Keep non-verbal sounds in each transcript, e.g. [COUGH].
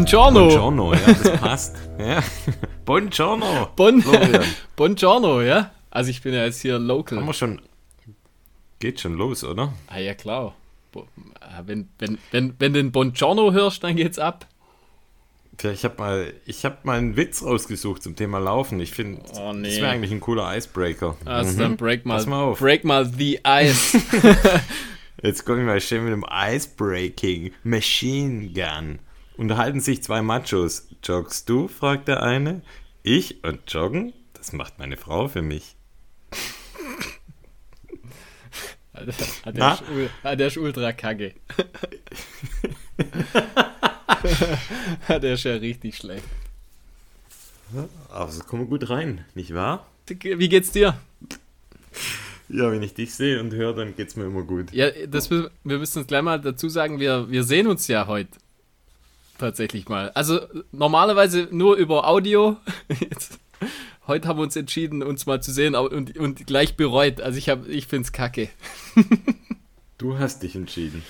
Buongiorno. Buongiorno, ja, das passt. [LAUGHS] ja. [LAUGHS] Buongiorno. Bon. [LAUGHS] Buongiorno, ja? Also ich bin ja jetzt hier local. Haben wir schon. Geht schon los, oder? Ah ja, klar. Ah, Wenn, wenn, wenn, wenn du den Buongiorno hörst, dann geht's ab. Tja, ich habe mal, ich hab mal einen Witz rausgesucht zum Thema Laufen. Ich finde, Oh, nee. das wäre eigentlich ein cooler Icebreaker. Also Mhm. dann break mal, Pass mal auf. break mal the ice. Jetzt komme ich mal schön mit dem Icebreaking Machine Gun. Unterhalten sich zwei Machos. Joggst du? fragt der eine. Ich und joggen? Das macht meine Frau für mich. Der, ist, ul- der ist ultra kacke. Der ist ja richtig schlecht. Aber so kommen wir gut rein, nicht wahr? Wie geht's dir? Ja, wenn ich dich sehe und höre, dann geht's mir immer gut. Ja, das, wir wir müssen uns gleich mal dazu sagen, wir, wir sehen uns ja heute. Tatsächlich mal. Also normalerweise nur über Audio. [LAUGHS] Jetzt, heute haben wir uns entschieden, uns mal zu sehen und, und gleich bereut. Also ich, hab- ich finde es kacke. [LAUGHS] Du hast dich entschieden.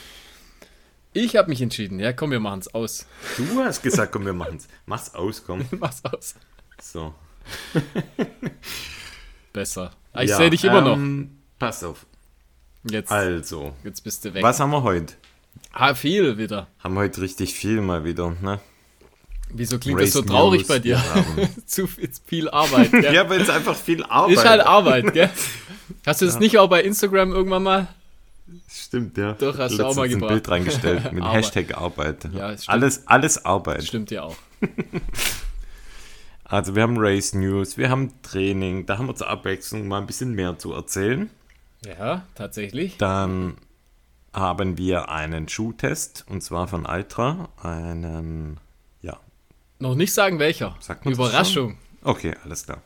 Ich habe mich entschieden. Ja, komm, wir machen es aus. Du hast gesagt, komm, wir machen's. Mach's aus, komm. [LAUGHS] Mach's aus. So. Besser. Ich Ja, sehe dich immer noch. ähm, Pass auf. Jetzt, Also, jetzt bist du weg. was haben wir heute? Ah, viel wieder. Haben heute richtig viel mal wieder, ne? Wieso klingt Race das so traurig News, bei dir? [LAUGHS] Zu viel, Arbeit, gell? [LAUGHS] Ja, weil es einfach viel Arbeit Ist halt Arbeit, gell? [LAUGHS] Hast du das nicht auch bei Instagram irgendwann mal? Stimmt, ja. Doch, hast du auch Letztens mal ein gebracht. Bild reingestellt mit Arbeit. Hashtag Arbeit. Ja, alles, alles Arbeit. Stimmt ja auch. Also wir haben Race News, wir haben Training, da haben wir zur Abwechslung mal ein bisschen mehr zu erzählen. Ja, tatsächlich. Dann haben wir einen Schuhtest und zwar von Altra, einen, ja, Noch nicht sagen welcher. Sagt man das Überraschung. okay, alles klar.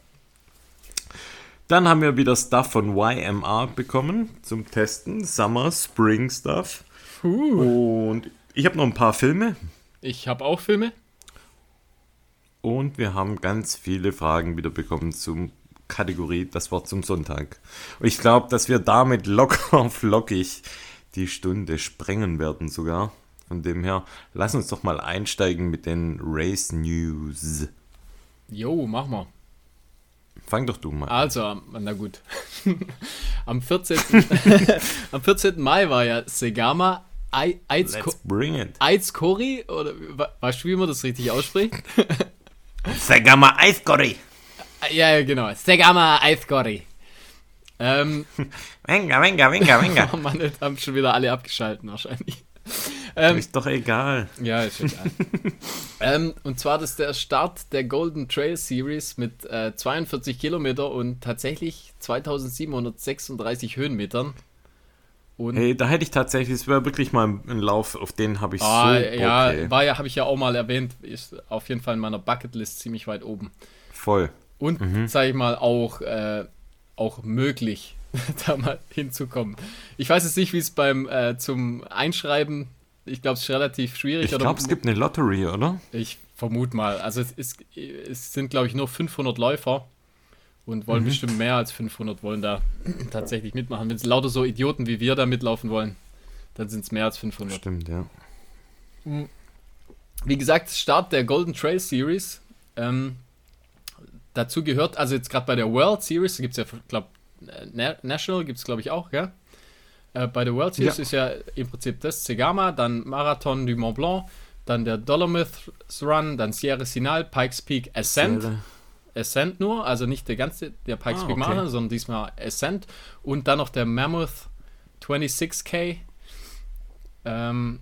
Dann haben wir wieder Stuff von YMR bekommen zum Testen, Summer, Spring Stuff. Und ich habe noch ein paar Filme Ich habe auch Filme. und wir haben ganz viele Fragen wieder bekommen zum Kategorie Das Wort zum Sonntag. Und ich glaube, dass wir damit locker [LAUGHS] flockig die Stunde sprengen werden sogar. Von dem her, lass uns doch mal einsteigen mit den Race News. Jo, mach mal. Fang doch du mal. an. Also, na gut. [LAUGHS] am, 14. [LAUGHS] am 14. Mai war ja Segama. Aizkori. Oder weißt du, wie man das richtig ausspricht? Sag mal Eisgorri. ja, ja, genau. Segama Aizkori. Ähm, [LAUGHS] Venga, venga, venga, venga. oh Mann, jetzt haben schon wieder alle abgeschalten wahrscheinlich. Ähm, Ist doch egal. Ja, ist egal. [LAUGHS] ähm, und zwar das ist der Start der Golden Trail Series mit äh, 42 Kilometer und tatsächlich 2736 Höhenmetern. Und Hey, da hätte ich tatsächlich, es wäre wirklich mal ein Lauf, auf den habe ich ah, so ja, okay. war ja, habe ich ja auch mal erwähnt, ist auf jeden Fall in meiner Bucketlist ziemlich weit oben. Voll. Und, Mhm. sage ich mal, auch, äh, auch möglich, [LAUGHS] da mal hinzukommen. Ich weiß jetzt nicht, wie es beim äh, zum Einschreiben, ich glaube, es ist relativ schwierig. Ich glaube, es gibt eine Lottery, oder? Ich vermute mal. Also es, ist, es sind, glaube ich, nur 500 Läufer und Mhm. wollen bestimmt mehr als 500 wollen da tatsächlich mitmachen. Wenn es lauter so Idioten wie wir da mitlaufen wollen, dann sind es mehr als 500. Stimmt, ja. Wie gesagt, Start der Golden Trail Series. Ähm, dazu gehört, also jetzt gerade bei der World Series, gibt es ja, glaube National gibt es, glaube ich, auch, ja? Äh, bei der World Series Ja. ist ja im Prinzip das Segama, dann Marathon du Mont Blanc, dann der Dolomith Run, dann Sierra Sinal, Pikes Peak Ascent. Sehr- Ascent nur, also nicht der ganze, der Pikes Ah, Peak okay. Marathon, sondern diesmal Ascent. Und dann noch der Mammoth 26K. Ähm,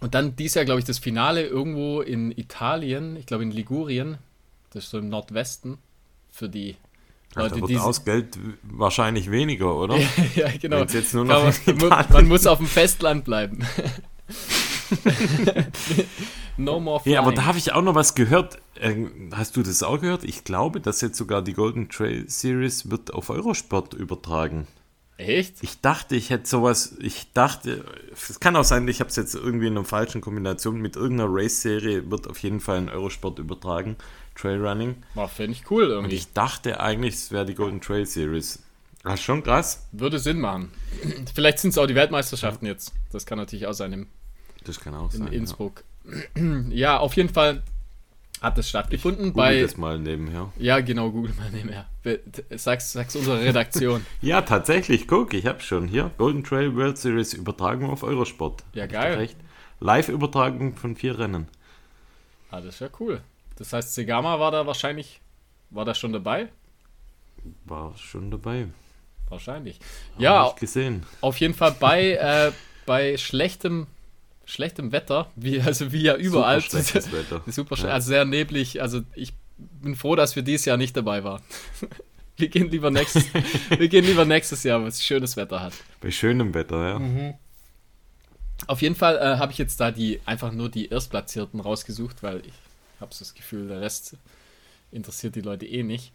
und dann dies Jahr, glaube ich, das Finale irgendwo in Italien, ich glaube in Ligurien, das ist so im Nordwesten, für die Ach, Leute, da wird die. aus Geld wahrscheinlich weniger, oder? [LAUGHS] ja, genau. Man, Italien man muss auf dem Festland bleiben. [LAUGHS] no more flying. Ja, aber da habe ich auch noch was gehört. Ähm, Hast du das auch gehört? Ich glaube, dass jetzt sogar die Golden Trail Series wird auf Eurosport übertragen. Echt? Ich dachte, ich hätte sowas, ich dachte, es kann auch sein, ich habe es jetzt irgendwie in einer falschen Kombination mit irgendeiner Race-Serie, wird auf jeden Fall in Eurosport übertragen, Trailrunning. War, finde ich cool Und irgendwie. ich dachte eigentlich, es wäre die Golden Trail Series. Das ist schon krass. Würde Sinn machen. Vielleicht sind es auch die Weltmeisterschaften jetzt. Das kann natürlich auch sein im, Das kann auch in sein. Innsbruck. [CLEARS THROAT] ja, auf jeden Fall hat das stattgefunden. Google bei, das mal nebenher. ja, genau, Google mal nebenher. Be- Sag's, sag's unserer Redaktion. [LAUGHS] Ja, tatsächlich, guck, ich habe schon hier. Golden Trail World Series Übertragung auf Eurosport. Ja, ich geil. Live-Übertragung von vier Rennen. ah, das ist ja cool. Das heißt, Segama war da wahrscheinlich, war da schon dabei? War schon dabei. Wahrscheinlich. Hab Ja, ich gesehen. auf jeden Fall bei, äh, bei schlechtem, schlechtem Wetter, wie, also wie ja überall. Super schlechtes [LAUGHS] Wetter. Super schön, Ja. also sehr neblig. Also ich bin froh, dass wir dieses Jahr nicht dabei waren. [LAUGHS] Wir gehen lieber nächstes, [LAUGHS] wir gehen lieber nächstes Jahr, wenn es schönes Wetter hat. Bei schönem Wetter, ja. Mhm. Auf jeden Fall äh, habe ich jetzt da die einfach nur die Erstplatzierten rausgesucht, weil ich habe so das Gefühl, der Rest interessiert die Leute eh nicht.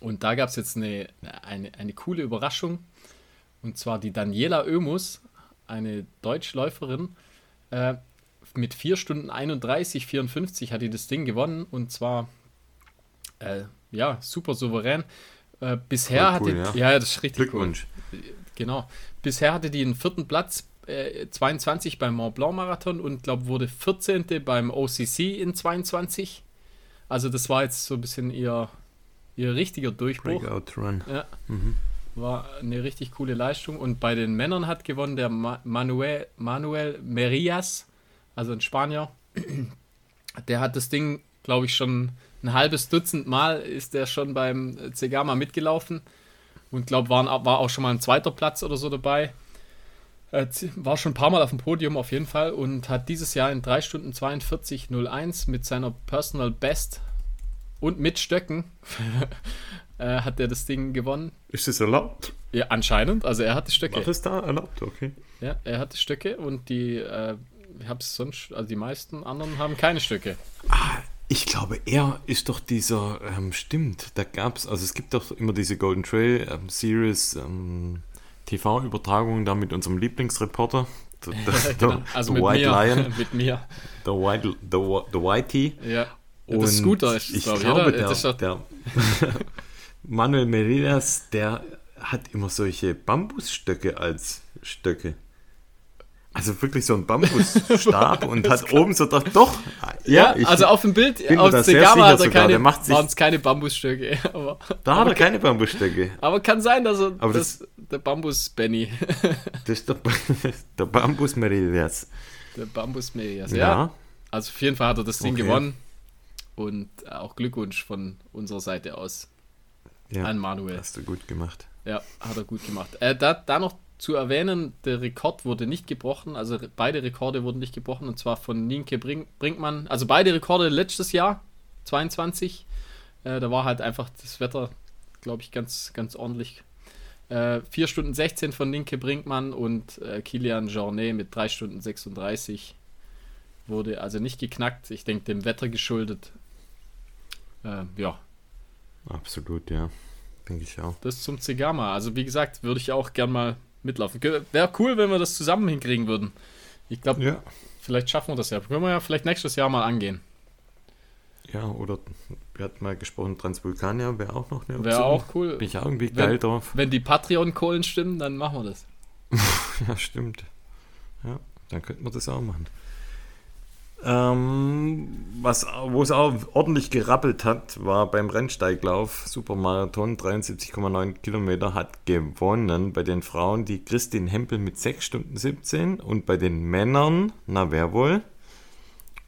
Und da gab es jetzt eine, eine, eine coole Überraschung. Und zwar die Daniela Oemus, eine Deutschläuferin, äh, mit 4 Stunden 31, 54 hat die das Ding gewonnen. Und zwar, äh, ja, super souverän. Äh, bisher cool, hatte, ja. ja, das ist richtig cool. Glückwunsch. Genau. Bisher hatte die einen vierten Platz, äh, 22 beim Mont Blanc Marathon und glaube wurde 14. beim OCC in 22. Also das war jetzt so ein bisschen ihr, ihr richtiger Durchbruch. Breakout Run. Ja. Mhm. War eine richtig coole Leistung. Und bei den Männern hat gewonnen der Ma Manuel, Manuel Merias, also ein Spanier. [CLEARS THROAT] Der hat das Ding, glaube ich, schon ein halbes Dutzend Mal ist der schon beim Zegama mitgelaufen. Und glaube, war, war auch schon mal ein zweiter Platz oder so dabei. Äh, War schon ein paar Mal auf dem Podium auf jeden Fall und hat dieses Jahr in 3 Stunden 42,01 mit seiner Personal Best und mit Stöcken [LAUGHS] äh, hat er das Ding gewonnen. Ist das erlaubt? Ja, anscheinend. Also er hatte Stöcke. War das da erlaubt? Okay. Ja, er hatte Stöcke und die, äh, hab's sonst, also die meisten anderen haben keine Stöcke. Ich glaube, er ist doch dieser, ähm, stimmt, da gab es, also es gibt doch immer diese Golden Trail ähm, Series ähm, TV-Übertragungen da mit unserem Lieblingsreporter, der, der, [LAUGHS] Genau. Also der mit White mir. Lion, [LAUGHS] mit mir. der White, der, Whi- der Whitey. Ja. Und das Scooter ist ich glaube ich, glaube, der, doch- der [LAUGHS] Manuel Meridas, der hat immer solche Bambusstöcke als Stöcke. Also wirklich so ein Bambusstab und hat [LAUGHS] oben so doch, doch. Ja, ich- also auf dem Bild, auf sicher hat er keine, waren es keine Bambusstöcke. [LAUGHS] Aber, da hat er keine Bambusstöcke. aber kann sein, dass er Aber das, der Bambus-Benny, [LAUGHS] Das ist der, der Bambus Meridas. der Bambus-Merias. Ja. Ja. Also auf jeden Fall hat er das Ding Okay. gewonnen. Und auch Glückwunsch von unserer Seite aus ja. an Manuel. Hast du gut gemacht. Ja, hat er gut gemacht. Äh, da, da noch zu erwähnen, der Rekord wurde nicht gebrochen, also beide Rekorde wurden nicht gebrochen, und zwar von Nienke Brink Brinkmann. Also beide Rekorde letztes Jahr, 22. Äh, da war halt einfach das Wetter, glaube ich, ganz, ganz ordentlich. Äh, 4 Stunden 16 von Nienke Brinkmann und äh, Kilian Jornet mit 3 Stunden 36 wurde also nicht geknackt. Ich denke, dem Wetter geschuldet. Äh, ja, Absolut, ja. Denke ich auch. das zum Zegama. Also wie gesagt, würde ich auch gern mal mitlaufen. Wäre cool, wenn wir das zusammen hinkriegen würden. Ich glaube, Ja. vielleicht schaffen wir das ja. Können wir ja vielleicht nächstes Jahr mal angehen. Ja, oder wir hatten mal gesprochen, Transvulkania wäre auch noch eine Option. Wäre auch cool. Bin ich auch irgendwie Wenn- geil drauf. Wenn die Patreon-Kohlen stimmen, dann machen wir das. [LAUGHS] Ja, stimmt. Ja, dann könnten wir das auch machen. Ähm, was, wo es auch ordentlich gerappelt hat, war beim Rennsteiglauf. Supermarathon, 73,9 Kilometer, hat gewonnen bei den Frauen die Christin Hempel mit 6 Stunden 17 und bei den Männern, na wer wohl?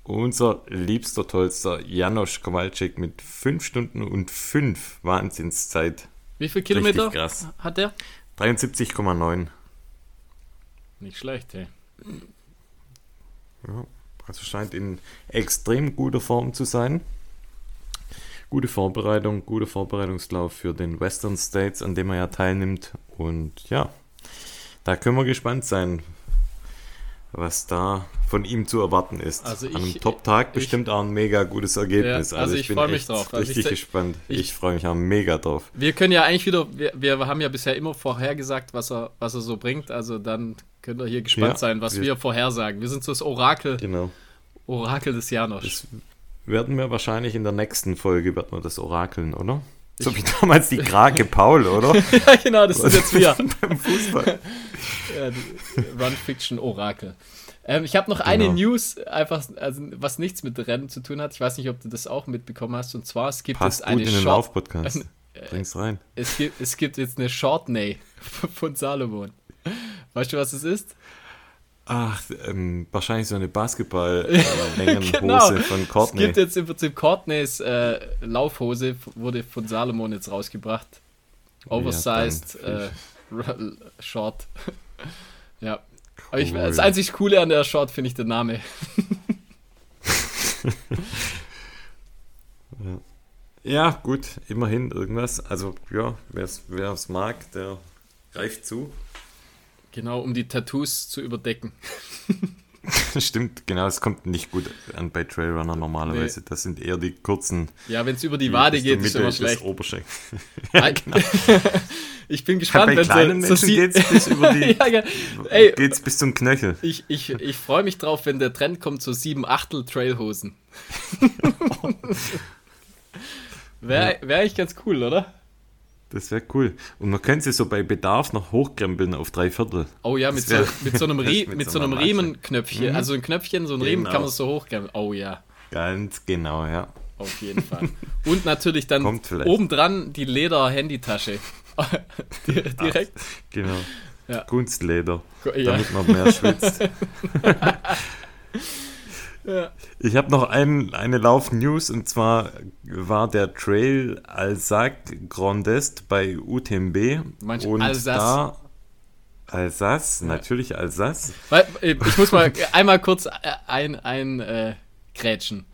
Unser liebster, tollster Janosch Kowalczyk mit 5 Stunden und 5 Wahnsinnszeit. Wie viel Kilometer hat der? 73,9. Nicht schlecht, hey. Ja, also scheint in extrem guter Form zu sein. Gute Vorbereitung, guter Vorbereitungslauf für den Western States, an dem er ja teilnimmt. Und ja, da können wir gespannt sein, was da von ihm zu erwarten ist. Also An einem ich- Top-Tag ich- bestimmt auch ein mega gutes Ergebnis. Ja, also ich freu mich echt drauf. Also ich richtig sag- gespannt. Ich, ich- freue mich auch mega drauf. Wir können ja eigentlich wieder, wir, wir haben ja bisher immer vorhergesagt, was er, was er so bringt. Also dann könnt ihr hier gespannt Ja, sein, was wir- wir, vorhersagen. Wir sind so das Orakel, Genau. Orakel des Janosch. Das werden wir wahrscheinlich in der nächsten Folge, werden wir das orakeln, oder? So wie damals die Krake Paul, oder? [LAUGHS] ja, genau, das sind jetzt wir. [LAUGHS] Beim Fußball. [LAUGHS] Run Fiction Orakel. Ähm, ich habe noch genau. eine News, einfach, also, was nichts mit Rennen zu tun hat. Ich weiß nicht, ob du das auch mitbekommen hast. Und zwar, es gibt Passt jetzt eine in den Lauf-Podcast. Bring's rein. Es gibt, es gibt jetzt eine Shortney von Salomon. Weißt du, was es ist? Ach, ähm, wahrscheinlich so eine Basketball-Längenhose äh, [LAUGHS] genau. von Courtney. Es gibt jetzt im Prinzip Courtneys äh, Laufhose, wurde von Salomon jetzt rausgebracht. Oversized, [LAUGHS] ja, äh, Short. ja. Cool. Ich, das einzig Coole an der Short finde ich der Name. [LAUGHS] ja. gut, immerhin irgendwas. Also, ja, wer es mag, der greift zu. Genau, um die Tattoos zu überdecken. [LAUGHS] Stimmt, genau, es kommt nicht gut an bei Trailrunner normalerweise. Nee. Das sind eher die kurzen. Ja, wenn es über die Wade geht, ist immer schlecht. [LAUGHS] ja, genau. [LAUGHS] ich bin gespannt, wenn kleinen so, so geht es bis über die. ja, Ey, geht's bis zum Knöchel. Ich, ich, ich freue mich drauf, wenn der Trend kommt, so sieben Achtel Trailhosen. Wäre wär eigentlich ganz cool, oder? Das wäre cool. Und man könnte sie so bei Bedarf noch hochkrempeln auf drei Viertel. Oh ja, mit, wär, so, mit so einem, [LAUGHS] Rie mit so einem Riemenknöpfchen. Mhm. Also ein Knöpfchen, so ein genau. Riemen kann man so hochkrempeln. Oh ja. Ganz genau, ja. Auf jeden Fall. Und natürlich dann obendran die Leder-Handytasche. [LAUGHS] Direkt. Ach, genau. Ja. Kunstleder. Ja. Damit man mehr schwitzt. [LAUGHS] Ich habe noch ein, eine Lauf-News und zwar war der Trail Alsac Grand Est bei UTMB. Manch und Alsace. da Alsace, ja. natürlich Alsace. Äh, ich muss mal [LAUGHS] einmal kurz äh, ein, ein äh, grätschen.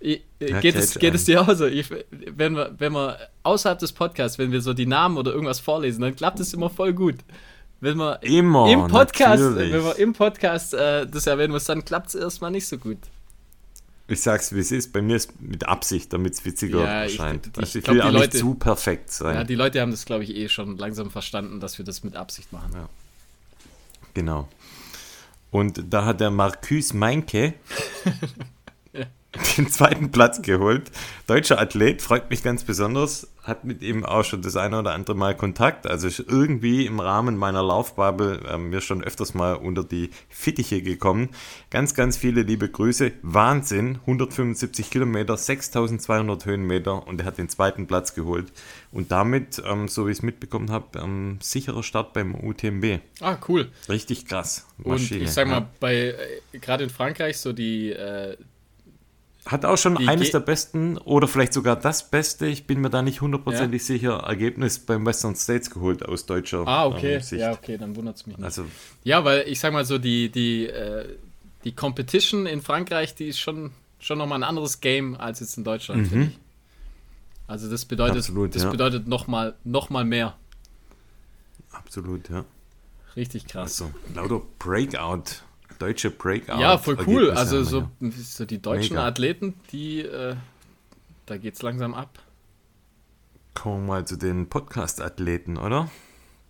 Ich, äh, ja, geht, es, geht es dir auch so? Ich, wenn, wir, wenn wir außerhalb des Podcasts, wenn wir so die Namen oder irgendwas vorlesen, dann klappt es immer voll gut. Wenn wir immer, im Podcast, natürlich. wenn wir im Podcast äh, das erwähnen muss, dann klappt es erstmal nicht so gut. Ich sag's, wie es ist. Bei mir ist mit Absicht, damit es witziger ja, erscheint. Ich, ich, ich, ich will auch Leute, nicht zu perfekt sein. Ja, die Leute haben das, glaube ich, eh schon langsam verstanden, dass wir das mit Absicht machen. Ja. Genau. Und da hat der Marcus Meinke [LAUGHS] den zweiten Platz geholt. Deutscher Athlet, freut mich ganz besonders. Hat mit ihm auch schon das eine oder andere Mal Kontakt. Also ist irgendwie im Rahmen meiner Laufbubble äh, mir schon öfters mal unter die Fittiche gekommen. Ganz, ganz viele liebe Grüße. Wahnsinn. 175 Kilometer, 6200 Höhenmeter und er hat den zweiten Platz geholt. Und damit, ähm, so wie ich es mitbekommen habe, ähm, sicherer Start beim UTMB. Ah, cool. Richtig krass. Maschine. Und ich sag mal, ja. bei äh, gerade in Frankreich so die äh, hat auch schon eines der besten oder vielleicht sogar das beste, ich bin mir da nicht hundertprozentig ja. sicher, Ergebnis beim Western States geholt aus deutscher Ah, okay. Ähm, Sicht. Ja, okay, dann wundert es mich nicht. Also, ja, weil ich sag mal so, die, die, äh, die Competition in Frankreich, die ist schon, schon nochmal ein anderes Game als jetzt in Deutschland, mhm. finde ich. Also das bedeutet, Absolut, das ja. bedeutet nochmal noch mal mehr. Absolut, ja. Richtig krass. Also, lauter Breakout deutsche Breakout. Ja, voll cool. Also so, so, die deutschen Mega. Athleten, die, äh, da geht's langsam ab. Kommen wir mal zu den Podcast-Athleten, oder?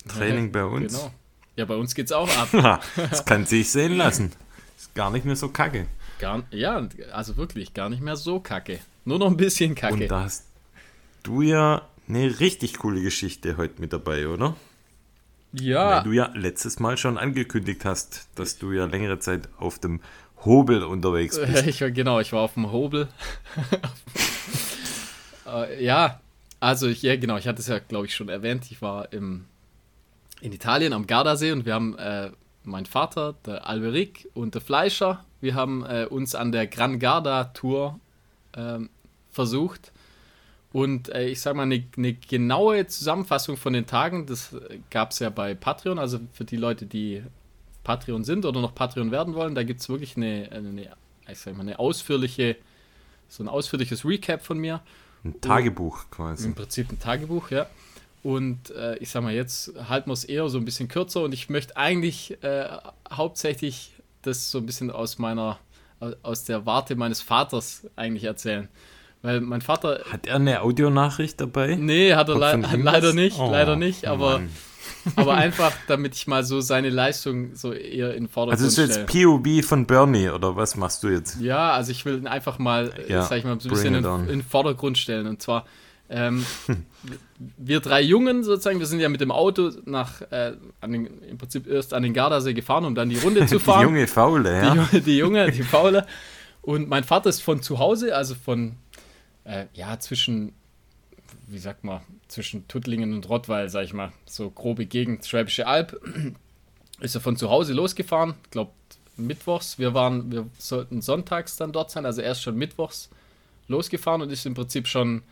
Training ja, bei uns. Genau. Ja, bei uns geht's auch ab. [LAUGHS] das kann sich sehen lassen. Ist gar nicht mehr so kacke. Gar, ja, also wirklich, gar nicht mehr so kacke. Nur noch ein bisschen kacke. Und da hast du ja eine richtig coole Geschichte heute mit dabei, oder? Ja. Weil du ja letztes Mal schon angekündigt hast, dass du ja längere Zeit auf dem Hobel unterwegs bist. [LAUGHS] Ich genau, ich war auf dem Hobel. [LAUGHS] äh, ja, also ich, ja, genau, ich hatte es ja, glaube ich, schon erwähnt. Ich war im, in Italien am Gardasee und wir haben, äh, mein Vater, der Alberic und der Fleischer, wir haben äh, uns an der Gran Garda Tour ähm, versucht und äh, ich sage mal, eine, eine, genaue Zusammenfassung von den Tagen, das gab es ja bei Patreon, also für die Leute, die Patreon sind oder noch Patreon werden wollen, da gibt es wirklich eine, eine, ich sag mal, eine ausführliche, so ein ausführliches Recap von mir. Ein Tagebuch quasi. Im Prinzip ein Tagebuch, ja. Und äh, ich sag mal, jetzt halten wir es eher so ein bisschen kürzer und ich möchte eigentlich äh, hauptsächlich das so ein bisschen aus meiner, aus der Warte meines Vaters eigentlich erzählen. Weil mein Vater. Hat er eine Audionachricht dabei? Nee, hat er le leider nicht, oh, leider nicht, aber, [LAUGHS] aber einfach, damit ich mal so seine Leistung so eher in Vordergrund Also ist jetzt POV von Bernie oder was machst du jetzt? Ja, also ich will ihn einfach mal, ja, sag ich mal, so ein bisschen in, in, den Vordergrund stellen. Und zwar, Ähm, wir drei Jungen sozusagen, wir sind ja mit dem Auto nach, äh, den, im Prinzip erst an den Gardasee gefahren, um dann die Runde [LAUGHS] zu fahren. Die junge Faule, ja. Die, die Junge, die Faule. Und mein Vater ist von zu Hause, also von, äh, ja, zwischen, wie sagt man, zwischen Tuttlingen und Rottweil, sag ich mal, so grobe Gegend, Schwäbische Alb, [CLEARS THROAT] ist er von zu Hause losgefahren, ich glaube mittwochs. Wir waren, wir sollten sonntags dann dort sein, also erst schon mittwochs losgefahren und ist im Prinzip schon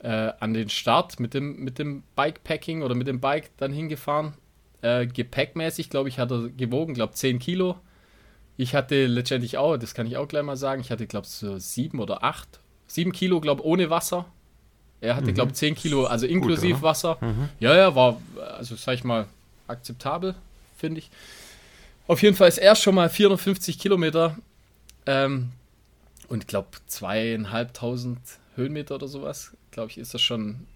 äh, an den Start mit dem, mit dem Bikepacking oder mit dem Bike dann hingefahren. Äh, gepäckmäßig, glaube ich, hat er gewogen, glaube 10 Kilo. Ich hatte letztendlich auch, das kann ich auch gleich mal sagen, ich hatte, glaube ich, so 7 oder 8. 7 Kilo, glaube ich, ohne Wasser. Er hatte, mhm. glaube ich, 10 Kilo, also inklusive Gut, Wasser. Mhm. Ja, ja, war, also sag ich mal, akzeptabel, finde ich. Auf jeden Fall ist er schon mal 450 Kilometer ähm, und ich glaube zweieinhalbtausend Höhenmeter oder sowas, glaube ich, ist er schon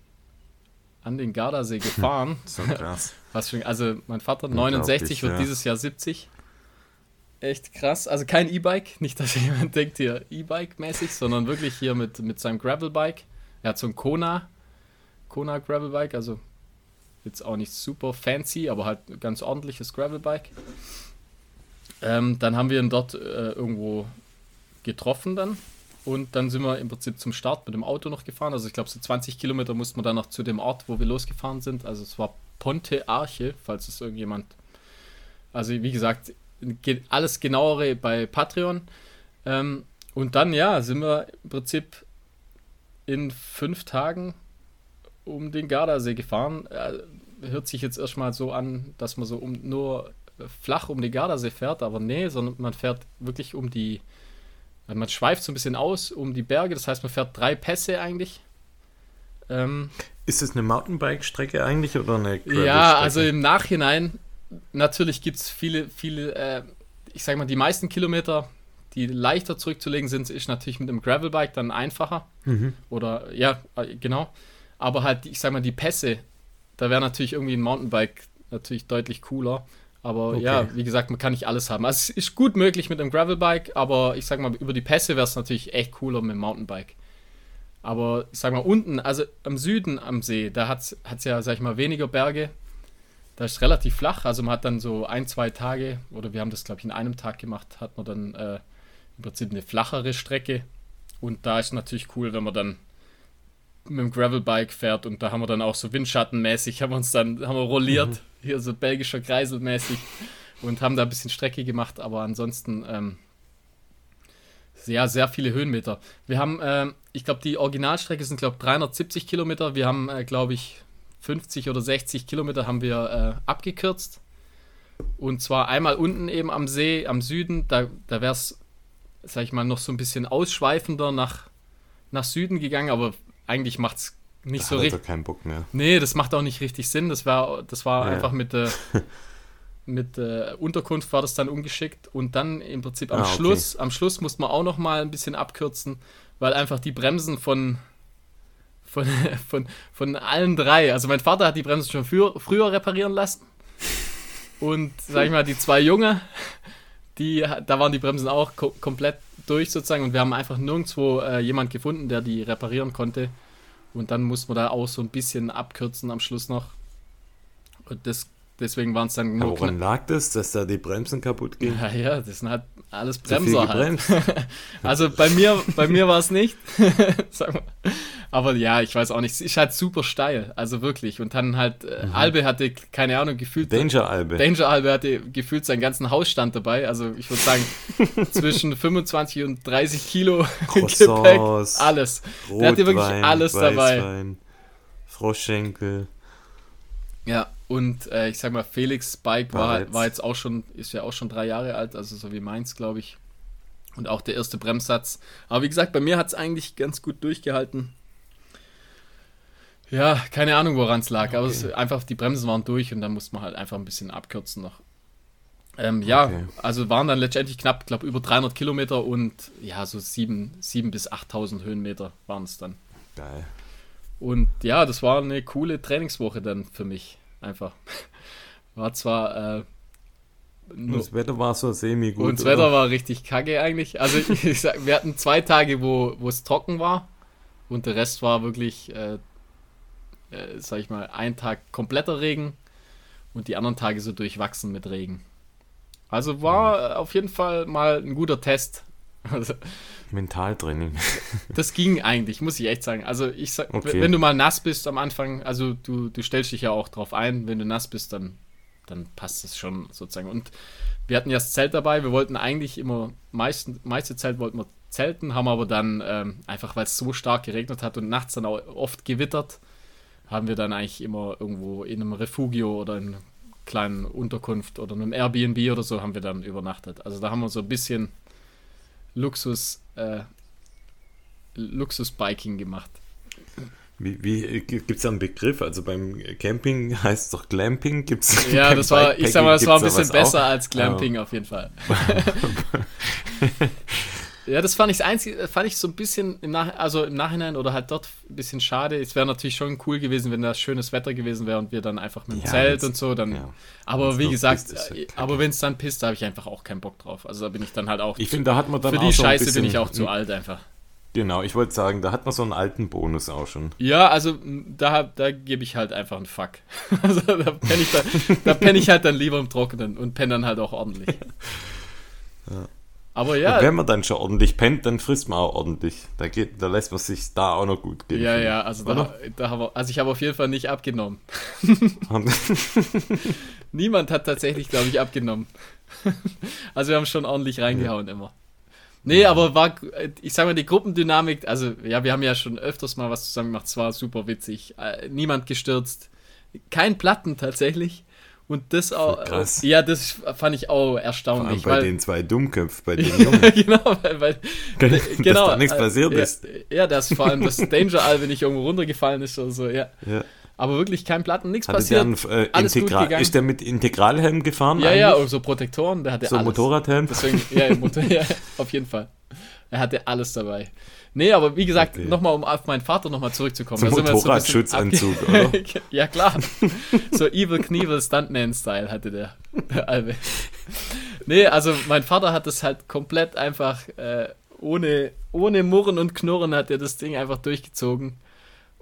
an den Gardasee [LAUGHS] gefahren. so krass. Was für, also mein Vater 69 wird ja. dieses Jahr 70. Echt krass. Also kein E-Bike, nicht, dass [LAUGHS] jemand denkt hier E-Bike-mäßig, sondern wirklich hier mit, mit seinem Gravel-Bike. Er hat so ein Kona, Kona Gravel-Bike, also jetzt auch nicht super fancy, aber halt ein ganz ordentliches Gravel-Bike. Ähm, dann haben wir ihn dort äh, irgendwo getroffen dann und dann sind wir im Prinzip zum Start mit dem Auto noch gefahren. Also ich glaube, so 20 Kilometer mussten wir dann noch zu dem Ort, wo wir losgefahren sind. Also es war Ponte Arche, falls es irgendjemand. Also wie gesagt, alles genauere bei Patreon. Ähm, und dann, ja, sind wir im Prinzip in fünf Tagen um den Gardasee gefahren. Äh, hört sich jetzt erstmal so an, dass man so um, nur flach um den Gardasee fährt, aber nee, sondern man fährt wirklich um die man schweift so ein bisschen aus um die Berge, das heißt, man fährt drei Pässe eigentlich. Ähm, ist es eine Mountainbike-Strecke eigentlich oder eine Ja, also im Nachhinein, natürlich gibt es viele, viele, äh, ich sag mal, die meisten Kilometer, die leichter zurückzulegen sind, ist natürlich mit einem Gravelbike dann einfacher. Mhm. Oder, ja, äh, genau. Aber halt, ich sag mal, die Pässe, da wäre natürlich irgendwie ein Mountainbike natürlich deutlich cooler. Aber okay. ja, wie gesagt, man kann nicht alles haben. Also es ist gut möglich mit einem Gravelbike, aber ich sag mal, über die Pässe wäre es natürlich echt cooler mit dem Mountainbike. Aber ich sag mal, unten, also am Süden am See, da hat es ja, sag ich mal, weniger Berge. Da ist relativ flach. Also man hat dann so ein, zwei Tage, oder wir haben das, glaube ich, in einem Tag gemacht, hat man dann äh, im Prinzip eine flachere Strecke. Und da ist natürlich cool, wenn man dann mit dem Gravelbike fährt und da haben wir dann auch so windschattenmäßig, haben wir uns dann, haben wir rolliert. Mhm hier so belgischer Kreisel mäßig und haben da ein bisschen Strecke gemacht, aber ansonsten ähm, sehr, sehr viele Höhenmeter. Wir haben, äh, ich glaube, die Originalstrecke sind, glaube ich, 370 Kilometer. Wir haben, äh, glaube ich, 50 oder 60 Kilometer haben wir äh, abgekürzt. Und zwar einmal unten eben am See, am Süden, da, da wäre es, sag ich mal, noch so ein bisschen ausschweifender nach, nach Süden gegangen, aber eigentlich macht es nicht da so richtig. keinen Bock mehr. Nee, das macht auch nicht richtig Sinn. Das war, das war ja. einfach mit, äh, [LAUGHS] mit äh, Unterkunft war das dann ungeschickt und dann im Prinzip am ah, Schluss, okay. am Schluss musste man auch noch mal ein bisschen abkürzen, weil einfach die Bremsen von von, [LAUGHS] von, von allen drei, also mein Vater hat die Bremsen schon für, früher reparieren lassen und sag ich mal, die zwei Junge, die, da waren die Bremsen auch ko komplett durch sozusagen und wir haben einfach nirgendwo äh, jemand gefunden, der die reparieren konnte. Und dann muss man da auch so ein bisschen abkürzen am Schluss noch. Und das, deswegen waren es dann nur. Woran lag das, dass da die Bremsen kaputt gingen? Ja, ja, das sind halt alles Bremser halt. [LAUGHS] also bei mir, bei mir war es nicht. [LAUGHS] Aber ja, ich weiß auch nicht. Es ist halt super steil, also wirklich. Und dann halt, äh, mhm. Albe hatte, keine Ahnung, gefühlt. Danger Albe. Danger Albe hatte gefühlt seinen ganzen Hausstand dabei. Also ich würde sagen, [LAUGHS] zwischen 25 und 30 Kilo Gepäck. Alles. Rotwein, Der hatte wirklich alles Weißwein, dabei. Froschschenkel. Ja, und äh, ich sag mal, Felix Bike war, war jetzt auch schon, ist ja auch schon drei Jahre alt, also so wie meins, glaube ich. Und auch der erste Bremssatz. Aber wie gesagt, bei mir hat es eigentlich ganz gut durchgehalten. Ja, keine Ahnung, woran es lag, okay. aber es, einfach die Bremsen waren durch und dann musste man halt einfach ein bisschen abkürzen noch. Ähm, ja, okay. also waren dann letztendlich knapp, glaube über 300 Kilometer und ja, so 7, 7 bis 8000 Höhenmeter waren es dann. Geil. Und ja, das war eine coole Trainingswoche dann für mich. Einfach. War zwar. Äh, nur, das Wetter war so semi-gut. Und das Wetter war richtig kacke eigentlich. Also, [LAUGHS] ich sag, wir hatten zwei Tage, wo es trocken war. und der Rest war wirklich, äh, äh, sag ich mal, ein Tag kompletter Regen und die anderen Tage so durchwachsen mit Regen. Also war auf jeden Fall mal ein guter Test. Also, Mentaltraining. [LAUGHS] das ging eigentlich, muss ich echt sagen. Also ich sag, Okay. wenn du mal nass bist am Anfang, also du, du stellst dich ja auch drauf ein, wenn du nass bist, dann, dann passt es schon sozusagen. Und wir hatten ja das Zelt dabei, wir wollten eigentlich immer, meisten, meiste Zeit wollten wir zelten, haben aber dann ähm, einfach, weil es so stark geregnet hat und nachts dann auch oft gewittert, haben wir dann eigentlich immer irgendwo in einem Refugio oder in einer kleinen Unterkunft oder einem Airbnb oder so haben wir dann übernachtet. Also da haben wir so ein bisschen Luxus, äh, Luxus-Biking gemacht. Wie, wie gibt es da einen Begriff? Also beim Camping heißt es doch Glamping? Gibt's Ja, [LAUGHS] das war, ich sag mal, das war ein bisschen besser auch? als Glamping auf jeden Fall. [LAUGHS] [LAUGHS] ja, das fand ich das einzige, fand ich so ein bisschen im Nach also im Nachhinein oder halt dort ein bisschen schade. Es wäre natürlich schon cool gewesen, wenn das schönes Wetter gewesen wäre und wir dann einfach mit dem Ja, Zelt und so dann. ja. aber Wenn's wie gesagt, pisst, ja äh, aber wenn es dann pisst, da habe ich einfach auch keinen Bock drauf. Also da bin ich dann halt auch. Ich finde, da hat man dann für auch die so Scheiße bin ich auch zu alt einfach. Genau, ich wollte sagen, da hat man so einen alten Bonus auch schon. Ja, also da, da gebe ich halt einfach einen Fuck. [LAUGHS] Also da penne ich, dann- da penn ich halt dann lieber im Trockenen und penne dann halt auch ordentlich. [LAUGHS] Aber ja, Und wenn man dann schon ordentlich pennt, dann frisst man auch ordentlich. Da, geht, da lässt man sich da auch noch gut gehen. ja, ja, also da, da haben wir, also ich habe auf jeden Fall nicht abgenommen. [LAUGHS] Niemand hat tatsächlich, glaube ich, abgenommen. [LAUGHS] also wir haben schon ordentlich reingehauen immer. Nee, aber war, ich sag mal, die Gruppendynamik, also ja, wir haben ja schon öfters mal was zusammen gemacht, es war super witzig. Äh, niemand gestürzt, kein Platten tatsächlich. Und das auch, krass. ja, das fand ich auch erstaunlich. bei weil, den zwei Dummköpfen, bei den [LAUGHS] Jungen. [LAUGHS] genau, weil, weil [LAUGHS] Dass genau, da nichts äh, passiert ja, ist. Ja, dass vor allem das Danger All, wenn ich irgendwo runtergefallen ist oder so, ja. Ja. Aber wirklich kein Platten, nichts Hatte passiert. einen, äh, alles gut Integral, gegangen. ist der mit Integralhelm gefahren? ja, ja, eigentlich? und so Protektoren, der hatte So alles. Motorradhelm? Deswegen, ja, Motor, ja, auf jeden Fall. Er hatte alles dabei. Nee, aber wie gesagt, Okay. nochmal, um auf meinen Vater nochmal zurückzukommen. Wir jetzt so Motorradschutzanzug, abge- [LAUGHS] ja, klar. So Evil Knievel Stuntman-Style hatte der, der Albe. Nee, also mein Vater hat das halt komplett einfach äh, ohne, ohne Murren und Knurren hat er das Ding einfach durchgezogen.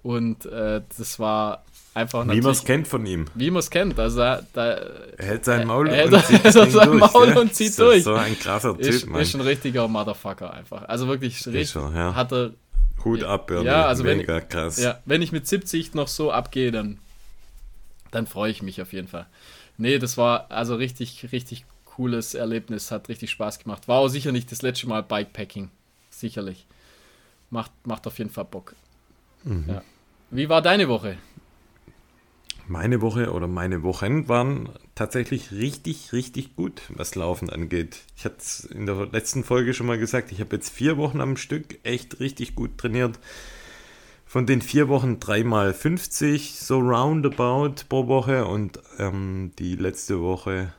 Und äh, das war einfach Wie man es kennt von ihm. wie man es kennt. Also da, Er hält sein Maul Er und zieht das er sein durch. Maul und zieht Ist ja durch. So ein krasser Typ, ist, Mann. ist ein richtiger Motherfucker einfach. Also wirklich richtig, schon, ja. hat er Hut ab, Bernie. Ja, also wenn- Mega krass. Ja, wenn ich mit 70 noch so abgehe, dann, dann freue ich mich auf jeden Fall. Nee, das war also richtig, richtig cooles Erlebnis, hat richtig Spaß gemacht. War auch sicher nicht das letzte Mal Bikepacking. Sicherlich. Macht, macht auf jeden Fall Bock. Mhm. Ja. Wie war deine Woche? Meine Woche oder meine Wochen waren tatsächlich richtig, richtig gut, was Laufen angeht. Ich hatte es in der letzten Folge schon mal gesagt, ich habe jetzt vier Wochen am Stück echt richtig gut trainiert. Von den vier Wochen dreimal 50, so roundabout pro Woche und ähm, die letzte Woche,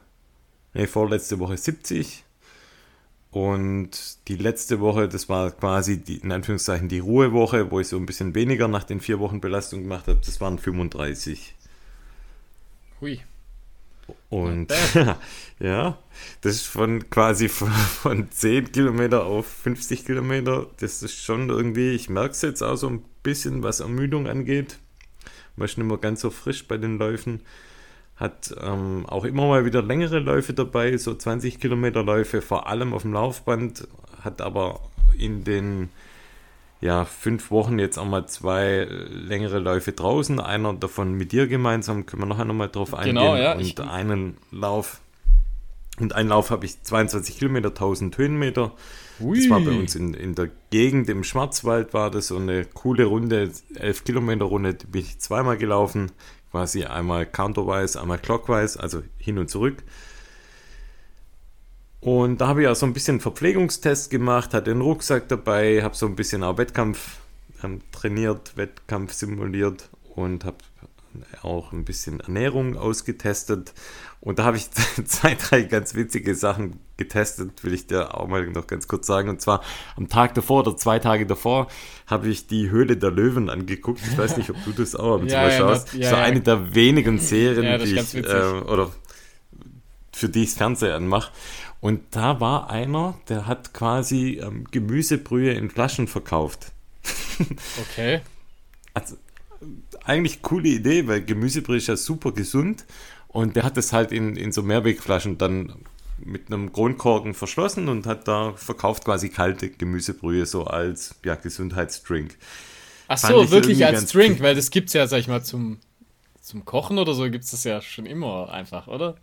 nee, vorletzte Woche 70. Und die letzte Woche, das war quasi die, in Anführungszeichen die Ruhewoche, wo ich so ein bisschen weniger nach den vier Wochen Belastung gemacht habe, das waren 35. Hui. Und [LAUGHS] ja, das ist von quasi von, von 10 Kilometer auf 50 Kilometer. Das ist schon irgendwie, ich merke es jetzt auch so ein bisschen, was Ermüdung angeht. Man ist nicht mehr ganz so frisch bei den Läufen. Hat ähm, auch immer mal wieder längere Läufe dabei, so 20 Kilometer Läufe, vor allem auf dem Laufband. Hat aber in den ja, fünf Wochen jetzt auch mal zwei längere Läufe draußen. Einer davon mit dir gemeinsam, können wir nachher nochmal drauf eingehen. Genau, ja, Und ich- einen Lauf. Und einen Lauf habe ich 22 Kilometer, 1000 Höhenmeter. Das war bei uns in, in der Gegend im Schwarzwald, war das so eine coole Runde, 11 Kilometer Runde, die bin ich zweimal gelaufen, quasi einmal counterwise, einmal clockwise, also hin und zurück. Und da habe ich auch so ein bisschen Verpflegungstest gemacht, hatte einen Rucksack dabei, habe so ein bisschen auch Wettkampf ähm, trainiert, Wettkampf simuliert und habe auch ein bisschen Ernährung ausgetestet. Und da habe ich [LAUGHS] zwei, drei ganz witzige Sachen getestet, will ich dir auch mal noch ganz kurz sagen. Und zwar am Tag davor oder zwei Tage davor habe ich die Höhle der Löwen angeguckt. Ich weiß nicht, ob du das auch ab und zu mal ja, schaust. das- ja, so ja. eine der wenigen Serien, Ja, das die ich, äh, oder für die ich das Fernseher anmache. Und da war einer, der hat quasi ähm, Gemüsebrühe in Flaschen verkauft. [LAUGHS] Okay. Also, eigentlich coole Idee, weil Gemüsebrühe ist ja super gesund. Und der hat das halt in, in so Mehrwegflaschen dann mit einem Kronkorken verschlossen und hat da verkauft quasi kalte Gemüsebrühe so als ja, Gesundheitsdrink. Ach so, ich wirklich als Drink, weil das gibt's ja, sag ich mal, zum, zum Kochen oder so gibt's das ja schon immer einfach, oder?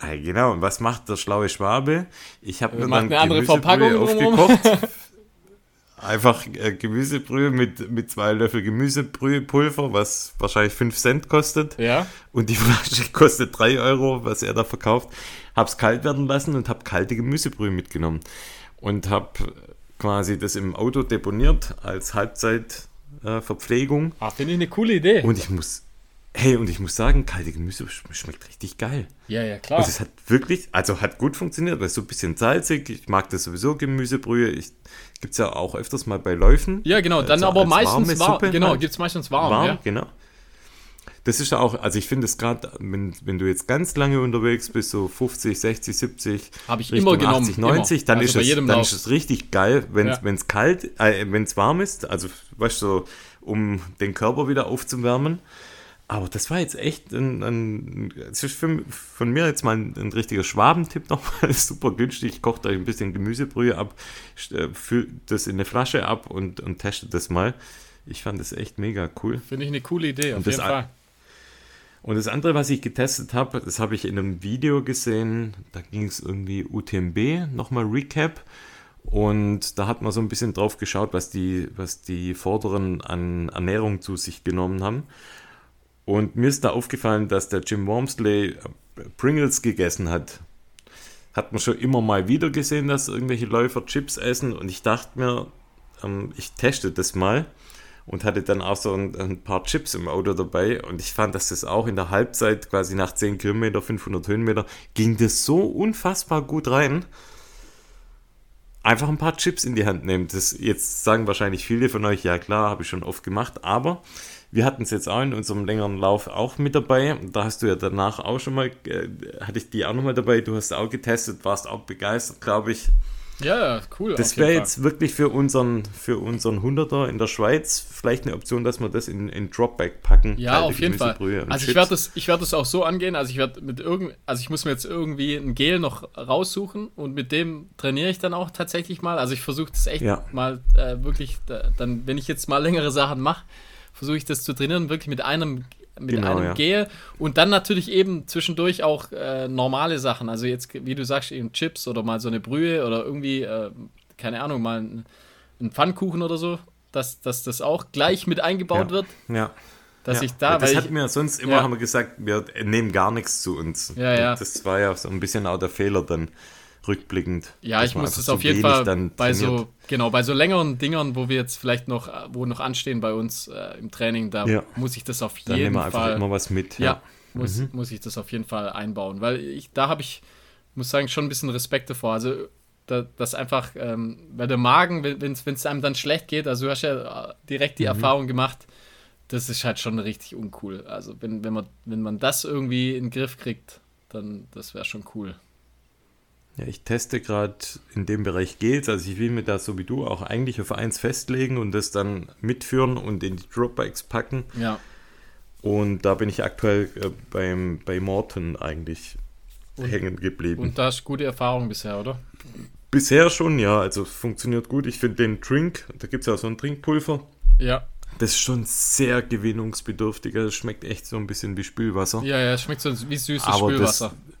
Genau, und was macht der schlaue Schwabe? Ich habe mir Macht dann eine andere Verpackung aufgekocht. [LAUGHS] Einfach äh, Gemüsebrühe mit, mit zwei Löffel Gemüsebrühepulver, was wahrscheinlich 5 Cent kostet. Ja. Und die [LAUGHS] Flasche kostet 3 Euro, was er da verkauft. Hab's kalt werden lassen und hab kalte Gemüsebrühe mitgenommen. Und hab quasi das im Auto deponiert als Halbzeitverpflegung. Äh. Ah, finde ich eine coole Idee. und ich muss, hey, und ich muss sagen, kalte Gemüse sch- schmeckt richtig geil. ja, ja, klar. Und es hat wirklich, also hat gut funktioniert, weil so ein bisschen salzig. Ich mag das sowieso Gemüsebrühe. Ich gibt's ja auch öfters mal bei Läufen. ja, genau, dann Also aber meistens warm. Suppe Genau, halt. gibt's meistens warm. warm, ja. genau. Das ist ja auch, also ich finde es gerade, wenn, wenn du jetzt ganz lange unterwegs bist, so 50, 60, 70, Hab ich Richtung immer genommen, 80, 90, immer. dann, Also ist es, dann Lauf. ist es richtig geil, wenn Ja. es kalt, äh, wenn es warm ist, also weißt du, so, um den Körper wieder aufzuwärmen. Aber das war jetzt echt ein, ein ist für, von mir jetzt mal ein, ein richtiger Schwabentipp nochmal, [LAUGHS] super günstig. Kocht euch ein bisschen Gemüsebrühe ab, äh, füllt das in eine Flasche ab und, und testet das mal. Ich fand das echt mega cool. Finde ich eine coole Idee, auf Und das jeden Fall. Und das andere, was ich getestet habe, das habe ich in einem Video gesehen, da ging es irgendwie UTMB, nochmal Recap. Und da hat man so ein bisschen drauf geschaut, was die, was die Vorderen an Ernährung zu sich genommen haben. Und mir ist da aufgefallen, dass der Jim Wormsley äh, Pringles gegessen hat. Hat man schon immer mal wieder gesehen, dass irgendwelche Läufer Chips essen. Und ich dachte mir, ähm, ich teste das mal und hatte dann auch so ein, ein paar Chips im Auto dabei und ich fand, dass das auch in der Halbzeit, quasi nach 10 Kilometer, 500 Höhenmeter, ging das so unfassbar gut rein. Einfach ein paar Chips in die Hand nehmen. Das jetzt sagen wahrscheinlich viele von euch, ja klar, habe ich schon oft gemacht, aber wir hatten es jetzt auch in unserem längeren Lauf auch mit dabei. Da hast du ja danach auch schon mal, äh, hatte ich die auch nochmal dabei, du hast auch getestet, warst auch begeistert, glaube ich. Ja, cool. Das wäre jetzt wirklich für unseren, für unseren 100er in der Schweiz vielleicht eine Option, dass wir das in, in Dropback packen. Ja, auf jeden Fall. Also ich werde das, ich werde das auch so angehen. Also ich werde mit irgend, also ich muss mir jetzt irgendwie ein Gel noch raussuchen und mit dem trainiere ich dann auch tatsächlich mal. Also ich versuche das echt Ja. mal äh, wirklich, da, dann, wenn ich jetzt mal längere Sachen mache, versuche ich das zu trainieren, wirklich mit einem mit Genau, einem ja. Gel und dann natürlich eben zwischendurch auch äh, normale Sachen. Also jetzt, wie du sagst, eben Chips oder mal so eine Brühe oder irgendwie, äh, keine Ahnung, mal ein, ein Pfannkuchen oder so, dass, dass das auch gleich mit eingebaut Ja. wird, Ja. dass ja. ich da, Weil das weil hat ich, mir sonst immer, Ja. haben wir gesagt, wir nehmen gar nichts zu uns. Ja, ja. Das war ja so ein bisschen auch der Fehler dann rückblickend. Ja, ich muss es auf jeden Fall dann bei trainiert. so, genau, bei so längeren Dingern, wo wir jetzt vielleicht noch, wo noch anstehen bei uns äh, im Training, da Ja. muss ich das auf Dann jeden nehmen wir einfach Fall. immer was mit. ja, muss, muss ich das auf jeden Fall einbauen, weil ich, da habe ich, muss sagen, schon ein bisschen Respekt davor. Also, da, das einfach, ähm, weil der Magen, wenn es einem dann schlecht geht, also du hast ja äh, direkt die Erfahrung gemacht, das ist halt schon richtig uncool. Also, wenn, wenn, man, wenn man das irgendwie in den Griff kriegt, dann das wäre schon cool. Ja, ich teste gerade in dem Bereich Gels, also ich will mir da so wie du auch eigentlich auf eins festlegen und das dann mitführen und in die Dropbikes packen. Ja. Und da bin ich aktuell äh, beim, bei Morton eigentlich hängen geblieben. Und da ist gute Erfahrung bisher, oder? Bisher schon, ja, also funktioniert gut. Ich finde den Drink, da gibt es ja so ein Trinkpulver, Ja. das ist schon sehr gewinnungsbedürftig. Also es schmeckt echt so ein bisschen wie Spülwasser. Ja, ja, es schmeckt so wie süßes Aber Spülwasser. Das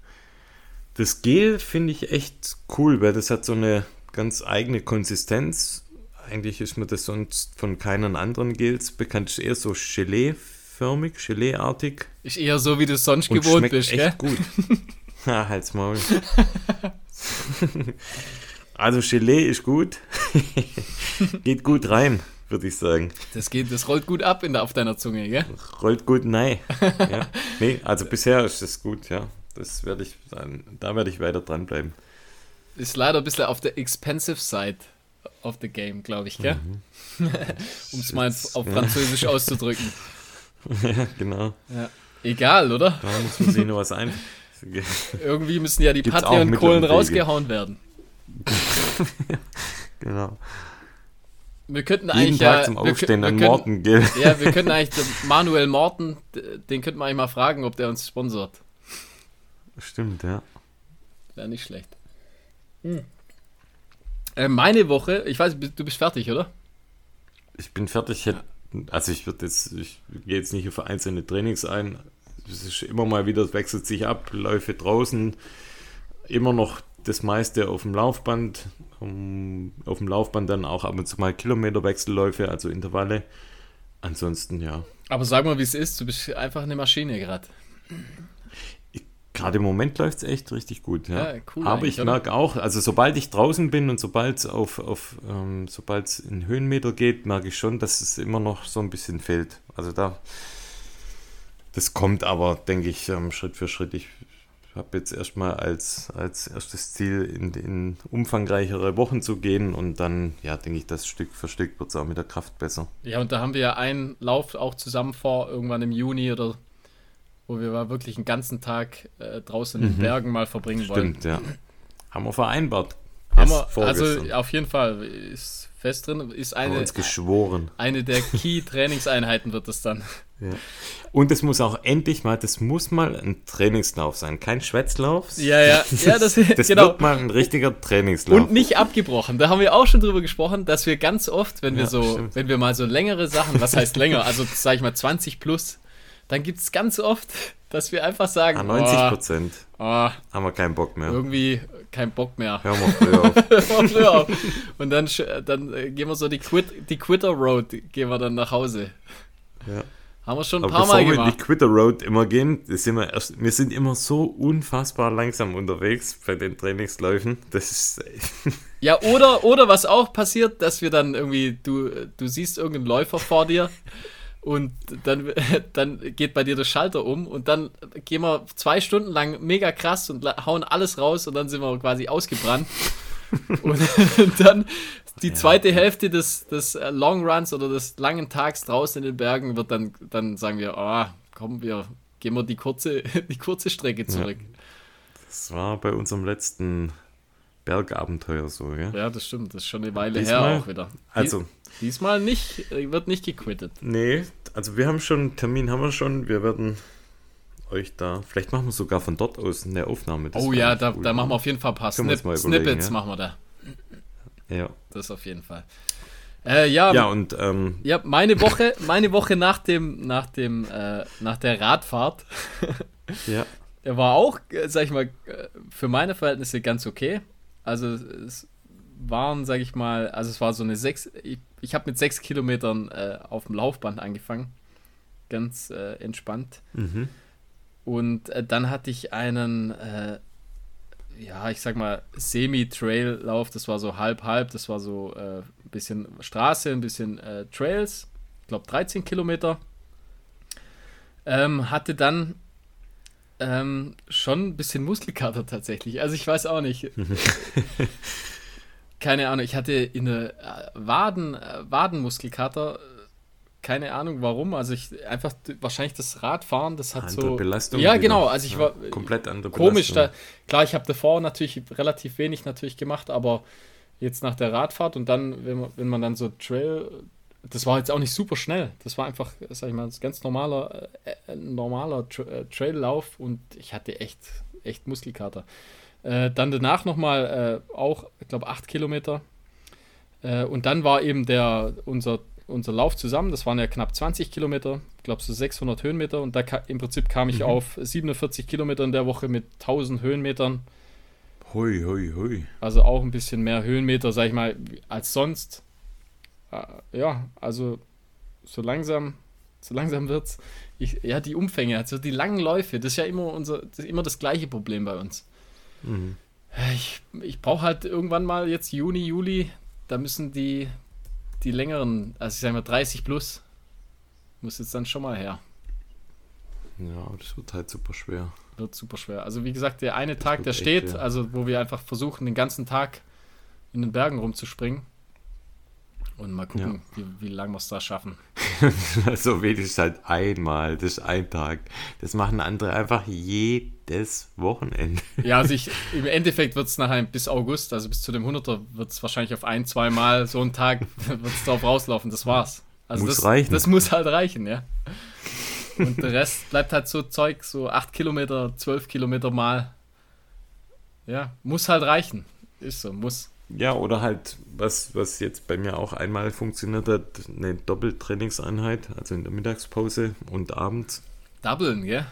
Gel finde ich echt cool, weil das hat so eine ganz eigene Konsistenz. Eigentlich ist mir das sonst von keinen anderen Gels bekannt. Ist eher so Gelee-förmig, Gelee-artig. Ist eher so, wie du es sonst Und gewohnt schmeckt bist, gell? echt gut. [LAUGHS] Ha, halt's Maul. also Gelee ist gut. [LAUGHS] Geht gut rein, würde ich sagen. Das, geht, das rollt gut ab in der, auf deiner Zunge, gell? Rollt gut nein. ja. [LAUGHS] Nee, also bisher ist das gut, ja. Das werde ich, da werde ich weiter dranbleiben. Ist leider ein bisschen auf der expensive side of the game, glaube ich, gell? Mhm. [LAUGHS] um es mal auf Französisch auszudrücken. [LAUGHS] ja, genau. Ja. Egal, oder? Da muss man sich noch was ein. [LAUGHS] Irgendwie müssen ja die Patreon-Kohlen rausgehauen werden. genau. Wir könnten Jeden eigentlich Tag ja, zum wir Aufstehen wir können- Morten gehen. Ja, wir könnten eigentlich den Manuel Morten, den könnten wir eigentlich mal fragen, ob der uns sponsort. Stimmt, ja. Wäre nicht schlecht. Äh, meine Woche, ich weiß, du bist fertig, oder? Ich bin fertig. Also ich würde jetzt, ich gehe jetzt nicht auf einzelne Trainings ein. Es ist immer mal wieder, es wechselt sich ab, Läufe draußen, immer noch das meiste auf dem Laufband. Um, auf dem Laufband dann auch ab und zu mal Kilometerwechselläufe, also Intervalle. Ansonsten ja. Aber sag mal, wie es ist, du bist einfach eine Maschine gerade. Gerade im Moment läuft es echt richtig gut. Ja. Ja, cool Aber ich merke auch, also sobald ich draußen bin und sobald es auf, auf ähm, sobald es in Höhenmeter geht, merke ich schon, dass es immer noch so ein bisschen fehlt. Also da, das kommt aber, denke ich, ähm, Schritt für Schritt. Ich habe jetzt erstmal als, als erstes Ziel, in, in umfangreichere Wochen zu gehen und dann, ja, denke ich, das Stück für Stück wird es auch mit der Kraft besser. Ja, und da haben wir ja einen Lauf auch zusammen vor, irgendwann im Juni oder wo wir mal wirklich einen ganzen Tag äh, draußen in den Bergen mal verbringen wollen. Stimmt, ja. Haben wir vereinbart. Haben wir, also vorgestern. auf jeden Fall ist fest drin, ist haben wir eine, uns geschworen. eine der Key-Trainingseinheiten wird es dann. Ja. Und es muss auch endlich mal, das muss mal ein Trainingslauf sein, kein Schwätzlauf. Ja, ja, [LAUGHS] ja, das, Das [LAUGHS] genau. wird mal ein richtiger Trainingslauf. Und nicht abgebrochen. Da haben wir auch schon drüber gesprochen, dass wir ganz oft, wenn wir Ja, so, stimmt. wenn wir mal so längere Sachen, was heißt länger, also sag ich mal 20 plus, dann gibt es ganz oft, [LAUGHS] dass wir einfach sagen, Ah, 90 Prozent oh, oh, haben wir keinen Bock mehr. irgendwie kein Bock mehr. Hören wir früher auf. [LAUGHS] Früher auf. Und dann, dann äh, gehen wir so die, Quit, die Quitter Road, gehen wir dann nach Hause. Ja. Haben wir schon ein Aber paar bevor Mal wir die. Quitter Road immer gehen, sind wir, erst, wir sind immer so unfassbar langsam unterwegs bei den Trainingsläufen. Das ist [LAUGHS] Ja, oder, oder was auch passiert, dass wir dann irgendwie, du, du siehst irgendeinen Läufer vor dir und dann, [LAUGHS] dann geht bei dir der Schalter um und dann gehen wir zwei Stunden lang mega krass und hauen alles raus und dann sind wir quasi ausgebrannt. [LAUGHS] und [LAUGHS] dann die zweite Hälfte des, des äh, Long Runs oder des langen Tags draußen in den Bergen wird dann, dann sagen wir, ah, komm, wir gehen wir die kurze, die kurze Strecke zurück. Das war bei unserem letzten Bergabenteuer so, ja. Ja, das stimmt, das ist schon eine Weile Diesmal- her auch wieder. Also, Diesmal nicht, äh, wird nicht gequittet. nee, also wir haben schon, Termin haben wir schon, wir werden euch da, vielleicht machen wir sogar von dort aus eine Aufnahme. Das oh ja, da, cool. da machen wir auf jeden Fall ein paar Snip Snippets ja. machen wir da. Ja, Das auf jeden Fall. Äh, ja, ja ja. und ähm, meine Woche, meine Woche nach dem, nach dem, äh, nach der Radfahrt, [LAUGHS] ja, der war auch, äh, sag ich mal, äh, für meine Verhältnisse ganz okay. Also es waren, sag ich mal, also es war so eine sechs, ich, ich habe mit sechs Kilometern äh, auf dem Laufband angefangen. Ganz äh, entspannt. mhm. Und äh, dann hatte ich einen, äh, ja, ich sag mal, Semi-Trail-Lauf. Das war so halb-halb. Das war so äh, ein bisschen Straße, ein bisschen äh, Trails. Ich glaube 13 Kilometer. Ähm, hatte dann ähm, schon ein bisschen Muskelkater tatsächlich. Also ich weiß auch nicht. [LAUGHS] Keine Ahnung, ich hatte in der äh, Waden, äh, Wadenmuskelkater. Keine Ahnung warum. Also ich einfach wahrscheinlich das Radfahren, das hat andere so. Belastung. Ja, wieder. genau. Also ich Ja, war komplett andere komisch. Da, Belastung. klar, ich habe davor natürlich relativ wenig natürlich gemacht, aber jetzt nach der Radfahrt und dann, wenn man, wenn man dann so Trail, das war jetzt auch nicht super schnell. Das war einfach, sag ich mal, ein ganz normaler, äh, äh, normaler Tra äh, Traillauf und ich hatte echt, echt Muskelkater. Äh, dann danach nochmal äh, auch, ich glaube, acht Kilometer. Äh, und dann war eben der, unser, unser Lauf zusammen, das waren ja knapp 20 Kilometer, ich glaube so 600 Höhenmeter und da im Prinzip kam ich Mhm. auf 47 Kilometer in der Woche mit 1000 Höhenmetern. Hui, hui, hui. Also auch ein bisschen mehr Höhenmeter, sag ich mal, als sonst. Äh, ja, also so langsam, so langsam wird's. Ich, ja, die Umfänge, also die langen Läufe, das ist ja immer unser, das immer das gleiche Problem bei uns. Mhm. Ich, ich brauche halt irgendwann mal jetzt Juni, Juli, da müssen die, die längeren, also ich sag mal 30 plus, muss jetzt dann schon mal her. Ja, aber das wird halt super schwer. Wird super schwer. Also wie gesagt, der eine Tag, wird der steht, schwer. also wo wir einfach versuchen, den ganzen Tag in den Bergen rumzuspringen. Und mal gucken, wie, wie lange wir es da schaffen. [LAUGHS] so wenig ist halt einmal, das ist ein Tag. Das machen andere einfach jedes Wochenende. Ja, also ich, [LAUGHS] im Endeffekt wird es nachher bis August, also bis zu dem 100er, wird es wahrscheinlich auf ein, zwei Mal so einen Tag [LAUGHS] wird es drauf rauslaufen. Das war's. Also Muss das, reichen. Das muss halt reichen, ja. Und der Rest bleibt halt so Zeug, so 8 Kilometer, 12 Kilometer mal. Ja, muss halt reichen. Ist so, muss. Ja, oder halt, was, was jetzt bei mir auch einmal funktioniert hat, eine Doppeltrainingseinheit, also in der Mittagspause und abends. Doublen, gell?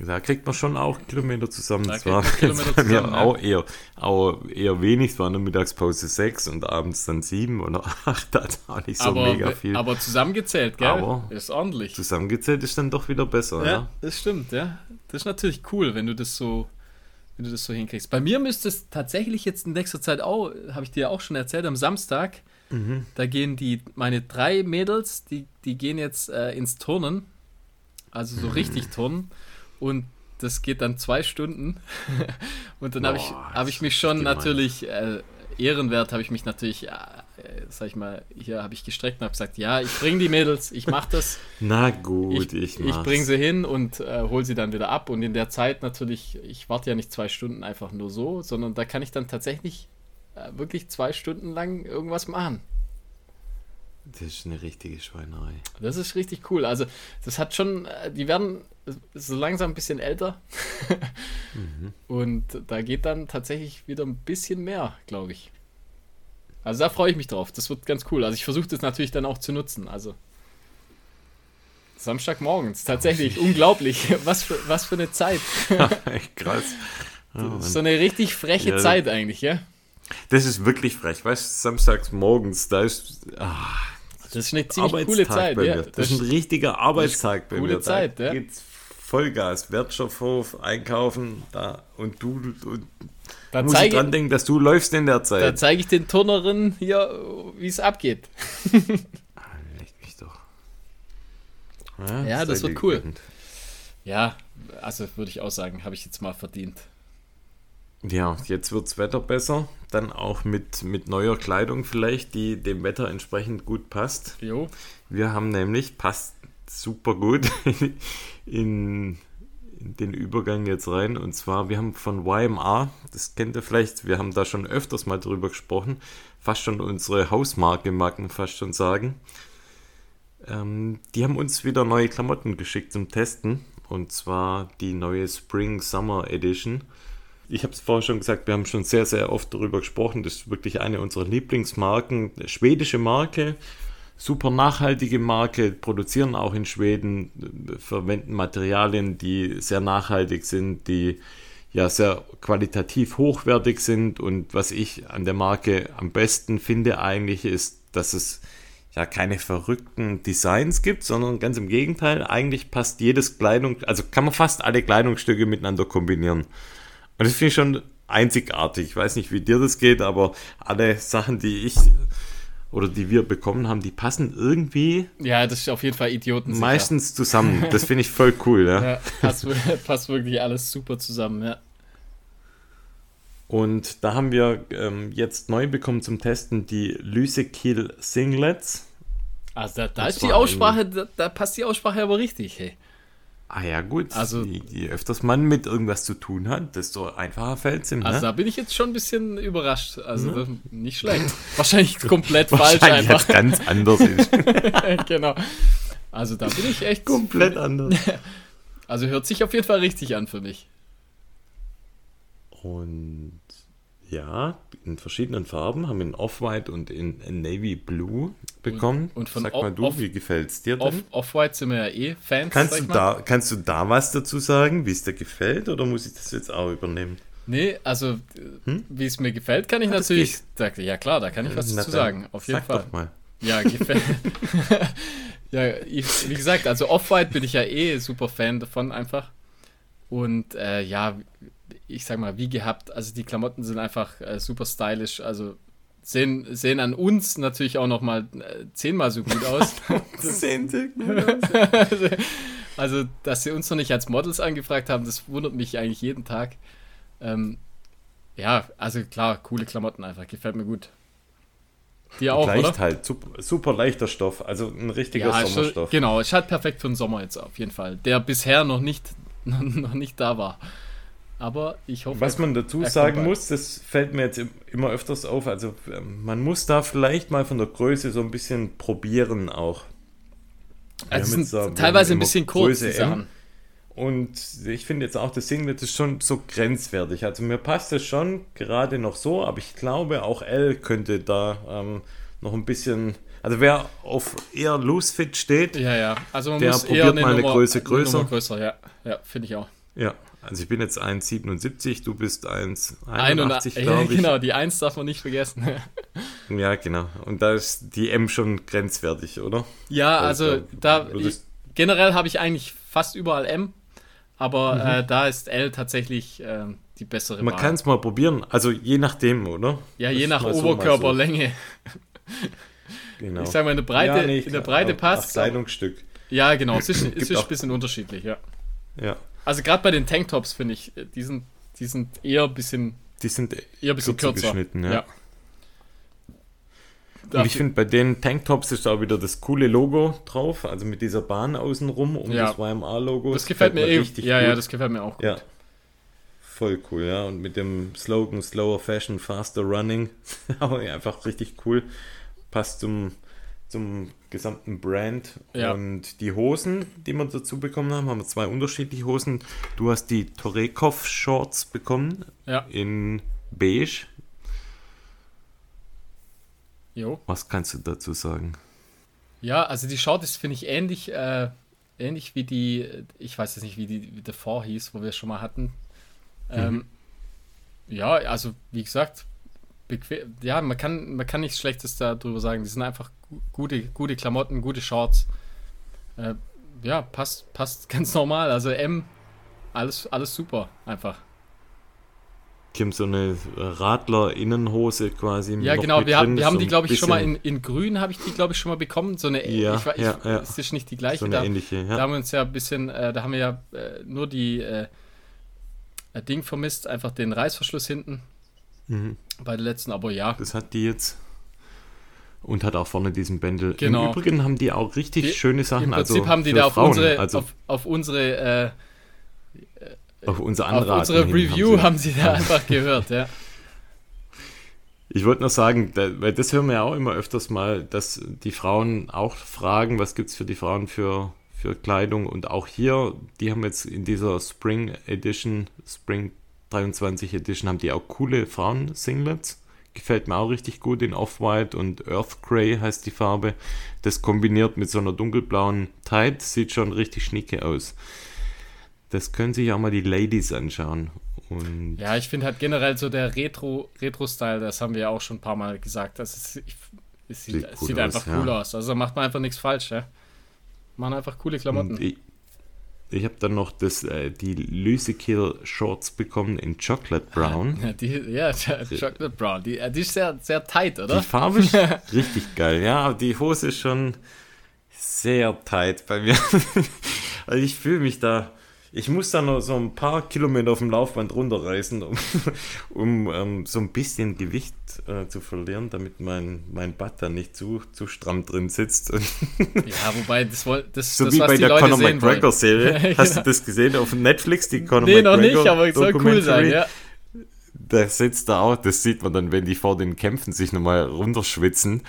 Da kriegt man schon auch Kilometer zusammen. Da Das war [LAUGHS] Kilometer bei mir zusammen, ja. auch, eher, auch eher wenig. Es war in der Mittagspause sechs und abends dann sieben oder [LAUGHS] acht. Das auch nicht so aber, mega viel. aber zusammengezählt, gell? Aber ist ordentlich. Zusammengezählt ist dann doch wieder besser. Ja, Ja, das stimmt, ja. Das ist natürlich cool, wenn du das so, wenn du das so hinkriegst. Bei mir müsste es tatsächlich jetzt in nächster Zeit auch, habe ich dir ja auch schon erzählt, am Samstag, Mhm. da gehen die, meine drei Mädels, die, die gehen jetzt äh, ins Turnen. Also Mhm. so richtig Turnen. Und das geht dann zwei Stunden. [LAUGHS] Und dann habe ich, Boah, hab ich mich schon natürlich, äh, ehrenwert habe ich mich natürlich, äh, sag ich mal, hier habe ich gestreckt und habe gesagt, ja, ich bringe die Mädels, ich mache das. [LAUGHS] Na gut, ich, ich, ich bringe sie hin und äh, hole sie dann wieder ab. Und in der Zeit natürlich, ich warte ja nicht zwei Stunden einfach nur so, sondern da kann ich dann tatsächlich äh, wirklich zwei Stunden lang irgendwas machen. Das ist eine richtige Schweinerei. Das ist richtig cool. Also, das hat schon, äh, die werden so langsam ein bisschen älter. [LAUGHS] Und da geht dann tatsächlich wieder ein bisschen mehr, glaube ich. Also, da freue ich mich drauf. Das wird ganz cool. Also, ich versuche das natürlich dann auch zu nutzen. Also, Samstagmorgens, tatsächlich [LAUGHS] unglaublich. Was für, was für eine Zeit. [LAUGHS] Echt krass. Das ist so eine richtig freche Ja. Zeit eigentlich, ja? Das ist wirklich frech. Weißt du, samstags morgens, da ist ah, Das ist eine ziemlich coole Zeit, ja. mir. Das, ist ein richtiger Arbeitstag bei coole mir. Zeit, da ja. Vollgas, Wertstoffhof, einkaufen, da und du und da muss ich zeige dran denken, dass du läufst in der da Zeit. zeig ich den Turnerinnen hier, wie es abgeht. [LAUGHS] Ah, leck mich doch. Ja, Ja, das sei wird cool. gegönnt. Ja, also würde ich auch sagen, habe ich jetzt mal verdient. Ja, jetzt wirds Wetter besser. Dann auch mit, mit neuer Kleidung vielleicht, die dem Wetter entsprechend gut passt. Jo. Wir haben nämlich, passt super gut [LAUGHS] in den Übergang jetzt rein. Und zwar, wir haben von YMR, das kennt ihr vielleicht, wir haben da schon öfters mal drüber gesprochen, fast schon unsere Hausmarke, mag man fast schon sagen. Ähm, die haben uns wieder neue Klamotten geschickt zum Testen. Und zwar die neue Spring Summer Edition. Ich habe es vorher schon gesagt, wir haben schon sehr, sehr oft darüber gesprochen. Das ist wirklich eine unserer Lieblingsmarken. Schwedische Marke, super nachhaltige Marke, produzieren auch in Schweden, verwenden Materialien, die sehr nachhaltig sind, die ja sehr qualitativ hochwertig sind. Und was ich an der Marke am besten finde eigentlich ist, dass es ja keine verrückten Designs gibt, sondern ganz im Gegenteil, eigentlich passt jedes Kleidung, also kann man fast alle Kleidungsstücke miteinander kombinieren. Und das finde ich schon einzigartig. Ich weiß nicht, wie dir das geht, aber alle Sachen, die ich oder die wir bekommen haben, die passen irgendwie Ja, das ist auf jeden Fall Idioten. meistens zusammen. Das finde ich voll cool, ja. [LAUGHS] Ja, passt, [LAUGHS] passt wirklich alles super zusammen, ja. Und da haben wir ähm, jetzt neu bekommen zum Testen die Lysekil Singlets. Also da, da Das ist die Aussprache, da, da passt die Aussprache aber richtig, hey. Ah ja, gut. Also- je, je öfters man mit irgendwas zu tun hat, desto einfacher fällt es ihm. Also ne? da bin ich jetzt schon ein bisschen überrascht. Also das, nicht schlecht. [LAUGHS] Wahrscheinlich komplett falsch Wahrscheinlich einfach. jetzt ganz anders ist. [LAUGHS] genau. Also da bin ich echt Komplett anders. [LAUGHS] Also hört sich auf jeden Fall richtig an für mich. Und ja, in verschiedenen Farben, haben wir in Off-White und in, in Navy Blue bekommen. und von Sag Off- mal du, Off- wie gefällt's dir Off- denn? Off-White sind wir ja eh Fans. Kannst du, da, kannst du da was dazu sagen, wie es dir gefällt, oder muss ich das jetzt auch übernehmen? Nee, also äh, wie es mir gefällt, kann ich das natürlich. Da, ja klar, da kann ich was Na dazu sagen. Auf jeden sag Fall. doch mal. Ja, gefällt. [LAUGHS] ja, ich, wie gesagt, also Off-White bin ich ja eh super Fan davon einfach. Und äh, ja, ich sag mal, wie gehabt, also die Klamotten sind einfach äh, super stylisch, also sehen, sehen an uns natürlich auch nochmal äh, zehnmal so gut aus. [LAUGHS] Gut aus. [LAUGHS] also, dass sie uns noch nicht als Models angefragt haben, das wundert mich eigentlich jeden Tag. Ähm, ja, also klar, coole Klamotten einfach, gefällt mir gut. Dir auch, Leicht oder? halt, super, super leichter Stoff, also ein richtiger Ja, ist schon, Sommerstoff. genau, ist halt perfekt für den Sommer jetzt auf jeden Fall, der bisher noch nicht, [LAUGHS] noch nicht da war. Aber ich hoffe. Was man dazu sagen muss, das fällt mir jetzt immer öfters auf. Also ähm, man muss da vielleicht mal von der Größe so ein bisschen probieren auch. Also sind da, teilweise ein bisschen kurz. Und ich finde jetzt auch, das Singlet ist schon so grenzwertig. Also mir passt es schon gerade noch so, aber ich glaube auch L könnte da ähm, noch ein bisschen. Also wer auf eher Loose Fit steht, ja, ja. Also man der muss probiert eher mal eine Nummer, Größe größer. Eine größer. Ja, ja finde ich auch. Ja, also ich bin jetzt 1,77, du bist 1,81, ja, glaube ich. Genau, die 1 darf man nicht vergessen. [LAUGHS] ja, genau. Und da ist die M schon grenzwertig, oder? Ja, also da, da ich, generell habe ich eigentlich fast überall M, aber mhm. äh, da ist L tatsächlich äh, die bessere Man kann es mal probieren, also je nachdem, oder? Ja, je nach Oberkörperlänge. So. Genau. Ich sage mal, in der Breite, ja, nee, in der Breite passt. Kleidungsstück. Ja, genau. Es ist, es ist ein bisschen unterschiedlich, ja. Ja. Also gerade bei den Tanktops finde ich, äh, die sind, die sind eher ein bisschen, die sind eher ein bisschen kürzer, geschnitten, ja. ja. Und ich finde, bei den Tanktops ist auch wieder das coole Logo drauf, also mit dieser Bahn außenrum um ja. das YMA-Logo. Das, das, gefällt mir eh, richtig ja, gut. Ja, das gefällt mir auch gut. Ja. Voll cool, ja. Und mit dem Slogan Slower Fashion, Faster Running. [LAUGHS] einfach richtig cool. Passt zum, zum gesamten Brand. Ja. Und die Hosen, die wir dazu bekommen haben, haben wir zwei unterschiedliche Hosen. Du hast die Torekov Shorts bekommen. Ja. In beige. Jo. Was kannst du dazu sagen? Ja, also die Short ist, finde ich, ähnlich, äh, ähnlich wie die, ich weiß jetzt nicht, wie die wie davor hieß, wo wir es schon mal hatten. Ähm, mhm. Ja, also wie gesagt, bequem, ja, man kann, man kann nichts Schlechtes darüber sagen. Die sind einfach gute, gute Klamotten, gute Shorts. Äh, ja, passt, passt [LAUGHS] ganz normal. Also M, alles, alles super, einfach. Haben so eine Radler-Innenhose quasi. Ja, genau, wir, haben, wir haben die, glaube ich, schon mal in, in grün, habe ich die, glaube ich, schon mal bekommen. So eine, ja, ich, ich, ja, ja. Es ist nicht die gleiche. So eine da, ähnliche, ja. Da haben wir uns ja ein bisschen, äh, da haben wir ja äh, nur die äh, Ding vermisst, einfach den Reißverschluss hinten. Mhm. Bei der letzten, aber ja. Das hat die jetzt. Und hat auch vorne diesen Bändel. Genau. Im Übrigen haben die auch richtig die, schöne Sachen. Im Prinzip also haben die da auf Frauen, unsere, also auf, auf unsere, äh, auf unser Anraten auf unsere Review haben sie, haben sie da einfach gehört, ja. [LAUGHS] Ich wollte noch sagen, da, weil das hören wir ja auch immer öfters mal, dass die Frauen auch fragen, was gibt es für die Frauen für, für Kleidung. Und auch hier, die haben jetzt in dieser Spring Edition, Spring 23 Edition, haben die auch coole Frauen-Singlets. Gefällt mir auch richtig gut in Off-White und Earth Grey heißt die Farbe. Das kombiniert mit so einer dunkelblauen Tide sieht schon richtig schnicke aus. Das können sich auch mal die Ladies anschauen. Und ja, ich finde halt generell so der Retro, Retro-Style, das haben wir ja auch schon ein paar Mal gesagt, das ist, ich, es sieht, sieht, sieht einfach aus, cool ja. aus. Also macht man einfach nichts falsch, ja. Machen einfach coole Klamotten. Ich habe dann noch das, äh, die Lysikill Shorts bekommen in Chocolate Brown. Ja, die, ja Chocolate Brown. Die, äh, die ist sehr, sehr tight, oder? Die Farbe ist [LAUGHS] richtig geil, ja. Die Hose ist schon sehr tight bei mir. [LAUGHS] also ich fühle mich da ich muss da noch so ein paar Kilometer auf dem Laufband runterreißen, um, [LAUGHS] um, ähm, so ein bisschen Gewicht äh, zu verlieren, damit mein, mein Bad da nicht zu, zu stramm drin sitzt. [LAUGHS] ja, wobei das, das So das, wie bei der Leute Conor McGregor-Serie. [LAUGHS] genau. Hast du das gesehen auf Netflix, die Conor nee, McGregor? Nee, noch nicht, aber es soll cool sein, ja. Da sitzt da auch, das sieht man dann, wenn die vor den Kämpfen sich nochmal runterschwitzen,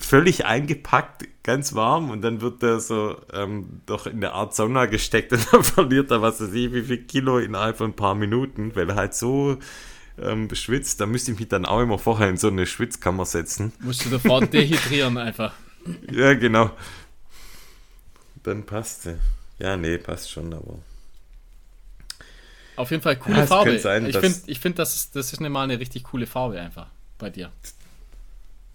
völlig eingepackt, ganz warm und dann wird der so ähm, doch in eine Art Sauna gesteckt und [LAUGHS] dann verliert er was weiß ich wie viel Kilo innerhalb von ein paar Minuten, weil er halt so ähm, schwitzt. Da müsste ich mich dann auch immer vorher in so eine Schwitzkammer setzen. Musst du sofort dehydrieren einfach. [LAUGHS] ja, genau. Dann passt sie. Ja, nee, passt schon, aber. Auf jeden Fall coole ja, Farbe. Sein, ich finde, ich find, das, ist, das ist mal eine richtig coole Farbe einfach bei dir.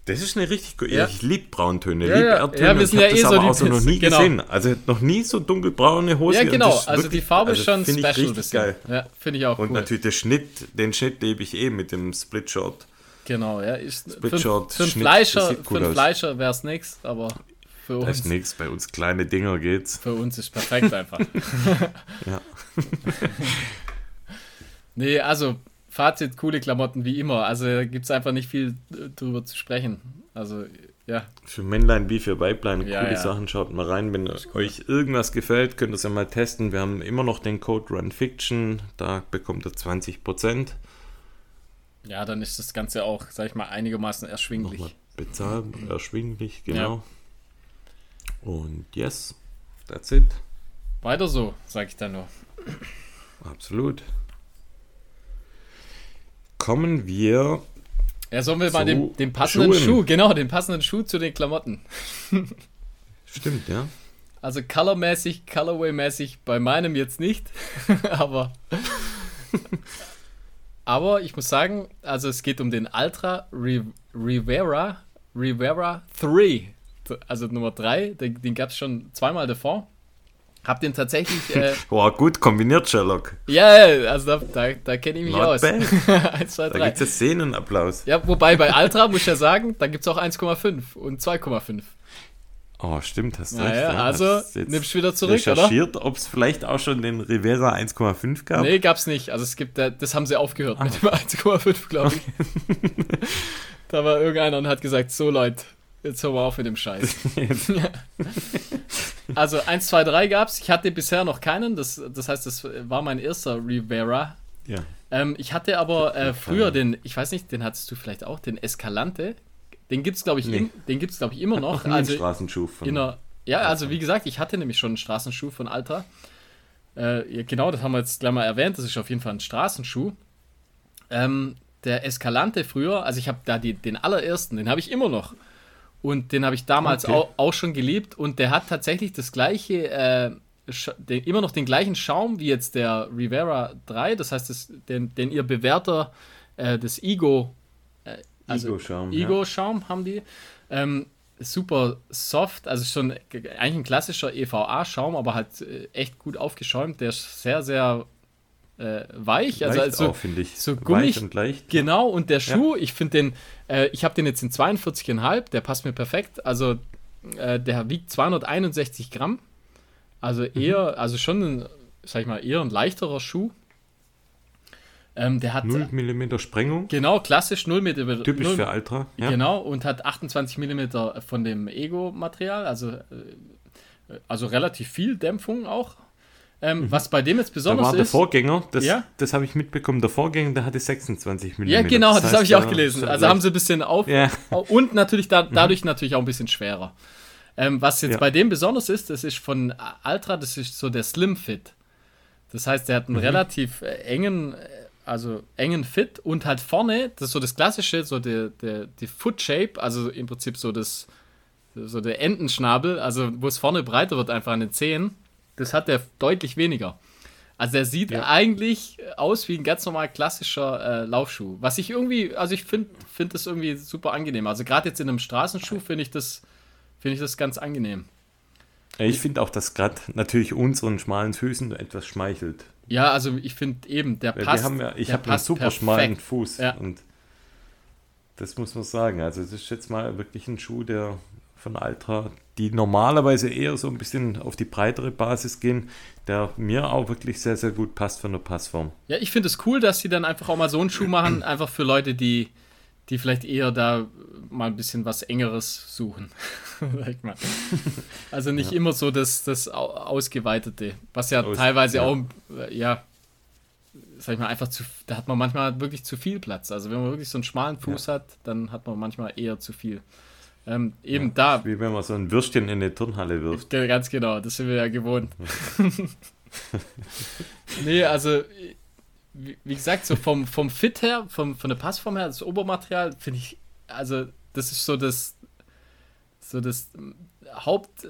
Das ist eine richtig gute. Ja. Ich liebe Brauntöne, ja, liebe. Erdtöne. Ja, wir sind ja eh so auch so noch nie genau. gesehen. Also noch nie so dunkelbraune Hose. Ja, genau. Also wirklich, die Farbe ist also schon special. Ich bisschen. geil. Ja, finde ich auch Und cool. natürlich der Schnitt, den Schnitt lebe ich eh mit dem Split Shot. Genau, ja. Ist, Split Shot, für, einen Fleischer, für einen Fleischer wäre es nichts, aber für uns. Das ist nichts, bei uns kleine Dinger geht's. Für uns ist perfekt einfach. [LAUGHS] ja. [LAUGHS] nee, also Fazit, coole Klamotten wie immer. Also gibt es einfach nicht viel äh, drüber zu sprechen. Also, ja. Für Männlein wie für Weiblein, Ja, coole ja. Sachen, schaut mal rein. Wenn euch irgendwas gefällt, könnt ihr es ja mal testen. Wir haben immer noch den Code RunFiction, da bekommt ihr 20%. Ja, dann ist das Ganze auch, sag ich mal, einigermaßen erschwinglich. Nochmal bezahlbar, erschwinglich, genau. Und yes, that's it. Weiter so, sag ich dann nur. Absolut. Kommen wir Ja, sollen wir mal den, den passenden Schuhen. Schuh, genau, den passenden Schuh zu den Klamotten. Stimmt, ja. Also colormäßig, colorway-mäßig bei meinem jetzt nicht, [LAUGHS] aber aber ich muss sagen, also es geht um den Ultra Re Rivera Rivera 3, also Nummer 3, den, den gab es schon zweimal davor. Hab den tatsächlich, äh, [LAUGHS] Boah, gut kombiniert, Sherlock. ja, also da, da, da kenne ich mich Not aus. bad. [LAUGHS] 1, 2, Da 3. gibt es jetzt Szenenapplaus. Ja, wobei bei Ultra muss ich ja sagen, da gibt es auch 1,5 und 2,5. Oh, stimmt, hast recht. Naja, ja. also nimmst du wieder zurück, recherchiert, ob es vielleicht auch schon den Rivera 1,5 gab. Nee, gab's nicht. Also es gibt, äh, das haben sie aufgehört Ah. mit dem 1,5, glaube ich. [LAUGHS] da war irgendeiner und hat gesagt, so Leute, jetzt hören wir auf mit dem Scheiß. Also 1, 2, 3 gab's. Ich hatte bisher noch keinen. Das, das heißt, das war mein erster Rivera. Ja. Ähm, ich hatte aber äh, früher den, ich weiß nicht, den hattest du vielleicht auch, den Escalante. Den gibt's glaube ich, Nee. im, den gibt's glaube ich immer noch. [LAUGHS] Also Straßenschuh von. in einer, ja, also wie gesagt, ich hatte nämlich schon einen Straßenschuh von Alter. Äh, genau, das haben wir jetzt gleich mal erwähnt. Das ist auf jeden Fall ein Straßenschuh. Ähm, der Escalante früher, also ich habe da die, den allerersten, den habe ich immer noch. Und den habe ich damals Okay. auch, auch schon geliebt. Und der hat tatsächlich das gleiche, äh, den, immer noch den gleichen Schaum wie jetzt der Rivera 3. Das heißt, das, den, den ihr Bewerter äh, des Igo, äh, also Ego-Schaum, ja. Ego-Schaum haben die. Ähm, super soft, also schon eigentlich ein klassischer EVA-Schaum, aber halt äh, echt gut aufgeschäumt. Der ist sehr, sehr äh, weich. Also, Leicht also auch, finde ich. so gummig- Weich und leicht. Genau, und der Schuh, ich finde den, äh, ich habe den jetzt in 42,5, der passt mir perfekt. Also äh, der wiegt 261 Gramm. Also eher, also schon ein, sag ich mal, eher ein leichterer Schuh. Ähm, der hat 0 mm Sprengung. genau klassisch 0 mm. Typisch 0, für Ultra. Ja. Genau, und hat 28 mm von dem Ego-Material, also, äh, also relativ viel Dämpfung auch. Ähm, Was bei dem jetzt Da besonders war der ist. Vorgänger, das, Ja? das habe ich mitbekommen, der Vorgänger, der hatte 26 mm. Ja, genau, das, habe ich auch gelesen. Also haben sie ein bisschen auf. Ja. Und natürlich da, dadurch natürlich auch ein bisschen schwerer. Ähm, was jetzt Ja. bei dem besonders ist, das ist von Ultra, das ist so der Slim Fit. Das heißt, der hat einen relativ äh, engen, äh, also engen Fit und halt vorne, das ist so das klassische, so der, der, die Foot Shape, also im Prinzip so das, so der Entenschnabel, also wo es vorne breiter wird einfach an den Zehen, das hat der deutlich weniger. Also der sieht Ja. eigentlich aus wie ein ganz normal klassischer äh, Laufschuh. Was ich irgendwie, also ich finde find das irgendwie super angenehm. Also gerade jetzt in einem Straßenschuh finde ich das, finde ich das ganz angenehm. Ich finde auch, dass gerade natürlich unseren schmalen Füßen etwas schmeichelt. Ja, also ich finde eben, der passt. wir haben ja, ich habe einen super perfekt. schmalen Fuß Ja. und das muss man sagen. Also das ist jetzt mal wirklich ein Schuh, der von Ultra, die normalerweise eher so ein bisschen auf die breitere Basis gehen, der mir auch wirklich sehr, sehr gut passt von der Passform. Ja, ich finde es cool, dass sie dann einfach auch mal so einen Schuh machen, [CLEARS THROAT] einfach für Leute, die, die vielleicht eher da mal ein bisschen was Engeres suchen. [LAUGHS] Also nicht immer so das, das Au- Ausgeweitete, was ja Aus- teilweise ja. auch, äh, ja, sag ich mal, einfach zu, da hat man manchmal wirklich zu viel Platz. Also wenn man wirklich so einen schmalen Fuß hat, dann hat man manchmal eher zu viel. Ähm, eben da, Wie wenn man so ein Würstchen in eine Turnhalle wirft. Ge- Ganz genau, das sind wir ja gewohnt. [LAUGHS] nee, also, wie, gesagt, so vom, vom Fit her, vom, von der Passform her, das Obermaterial, finde ich, also, das ist so das, so das ähm, Haupt, äh,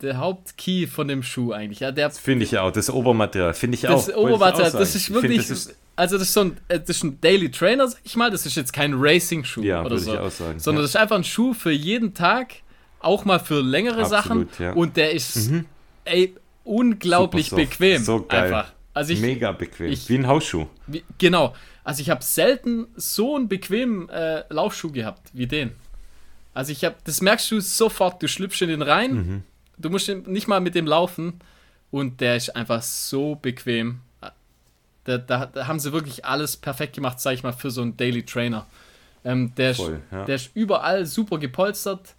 der Hauptkey von dem Schuh eigentlich. Ja, der, Das finde ich auch, das Obermaterial, finde ich auch. das auch Obermaterial, sagen. das ist wirklich, das ist, also, das ist so ein, äh, das ist ein Daily Trainer, sag ich mal, das ist jetzt kein Racing-Schuh ja, oder so ich auch sagen. sondern ja. das ist einfach ein Schuh für jeden Tag, auch mal für längere Absolut, Sachen. ja. Mhm. Und der ist ey, unglaublich bequem. So geil. Einfach. Also ich, Mega bequem. ich- Wie ein Hausschuh. wie, genau. Also ich habe selten so einen bequemen äh, Laufschuh gehabt wie den. Also ich habe, das merkst du sofort. Du schlüpfst in den rein. Mhm. Du musst nicht mal mit dem laufen und der ist einfach so bequem. Da, da, da, haben sie wirklich alles perfekt gemacht, sag ich mal, für so einen Daily Trainer. Ähm, der, Voll, ja. der ist überall super gepolstert.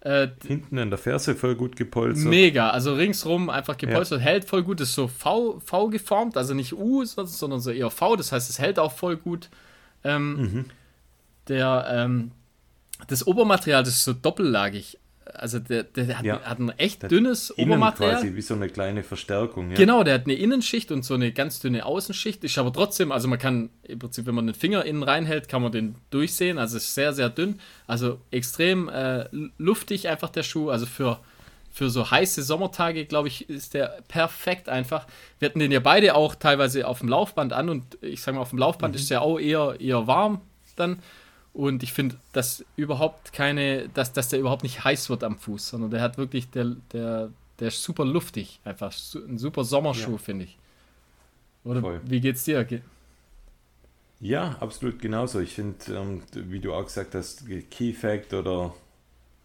Äh, Hinten an der Ferse voll gut gepolstert. Mega, also ringsrum einfach gepolstert, ja. hält voll gut, ist so V, v geformt, also nicht U, sondern so eher V, das heißt, es hält auch voll gut. Ähm, mhm. Der, ähm, das Obermaterial, das ist so doppellagig. Also der, der hat, ja. hat ein echt der dünnes Obermaterial. quasi wie so eine kleine Verstärkung. Ja. Genau, der hat eine Innenschicht und so eine ganz dünne Außenschicht. Ist aber trotzdem, also man kann im Prinzip, wenn man den Finger innen reinhält, kann man den durchsehen. Also ist sehr, sehr dünn. Also extrem äh, luftig einfach der Schuh. Also für, für so heiße Sommertage, glaube ich, ist der perfekt einfach. Wir hatten den ja beide auch teilweise auf dem Laufband an und ich sage mal, auf dem Laufband mhm. ist der auch eher, eher warm dann. Und ich finde, dass überhaupt keine, dass, dass der überhaupt nicht heiß wird am Fuß, sondern der hat wirklich, der, der, der ist super luftig, einfach ein super Sommerschuh, ja. finde ich. Oder Voll. wie geht's dir? Ja, absolut genauso. Ich finde, ähm, wie du auch gesagt hast, Key Fact oder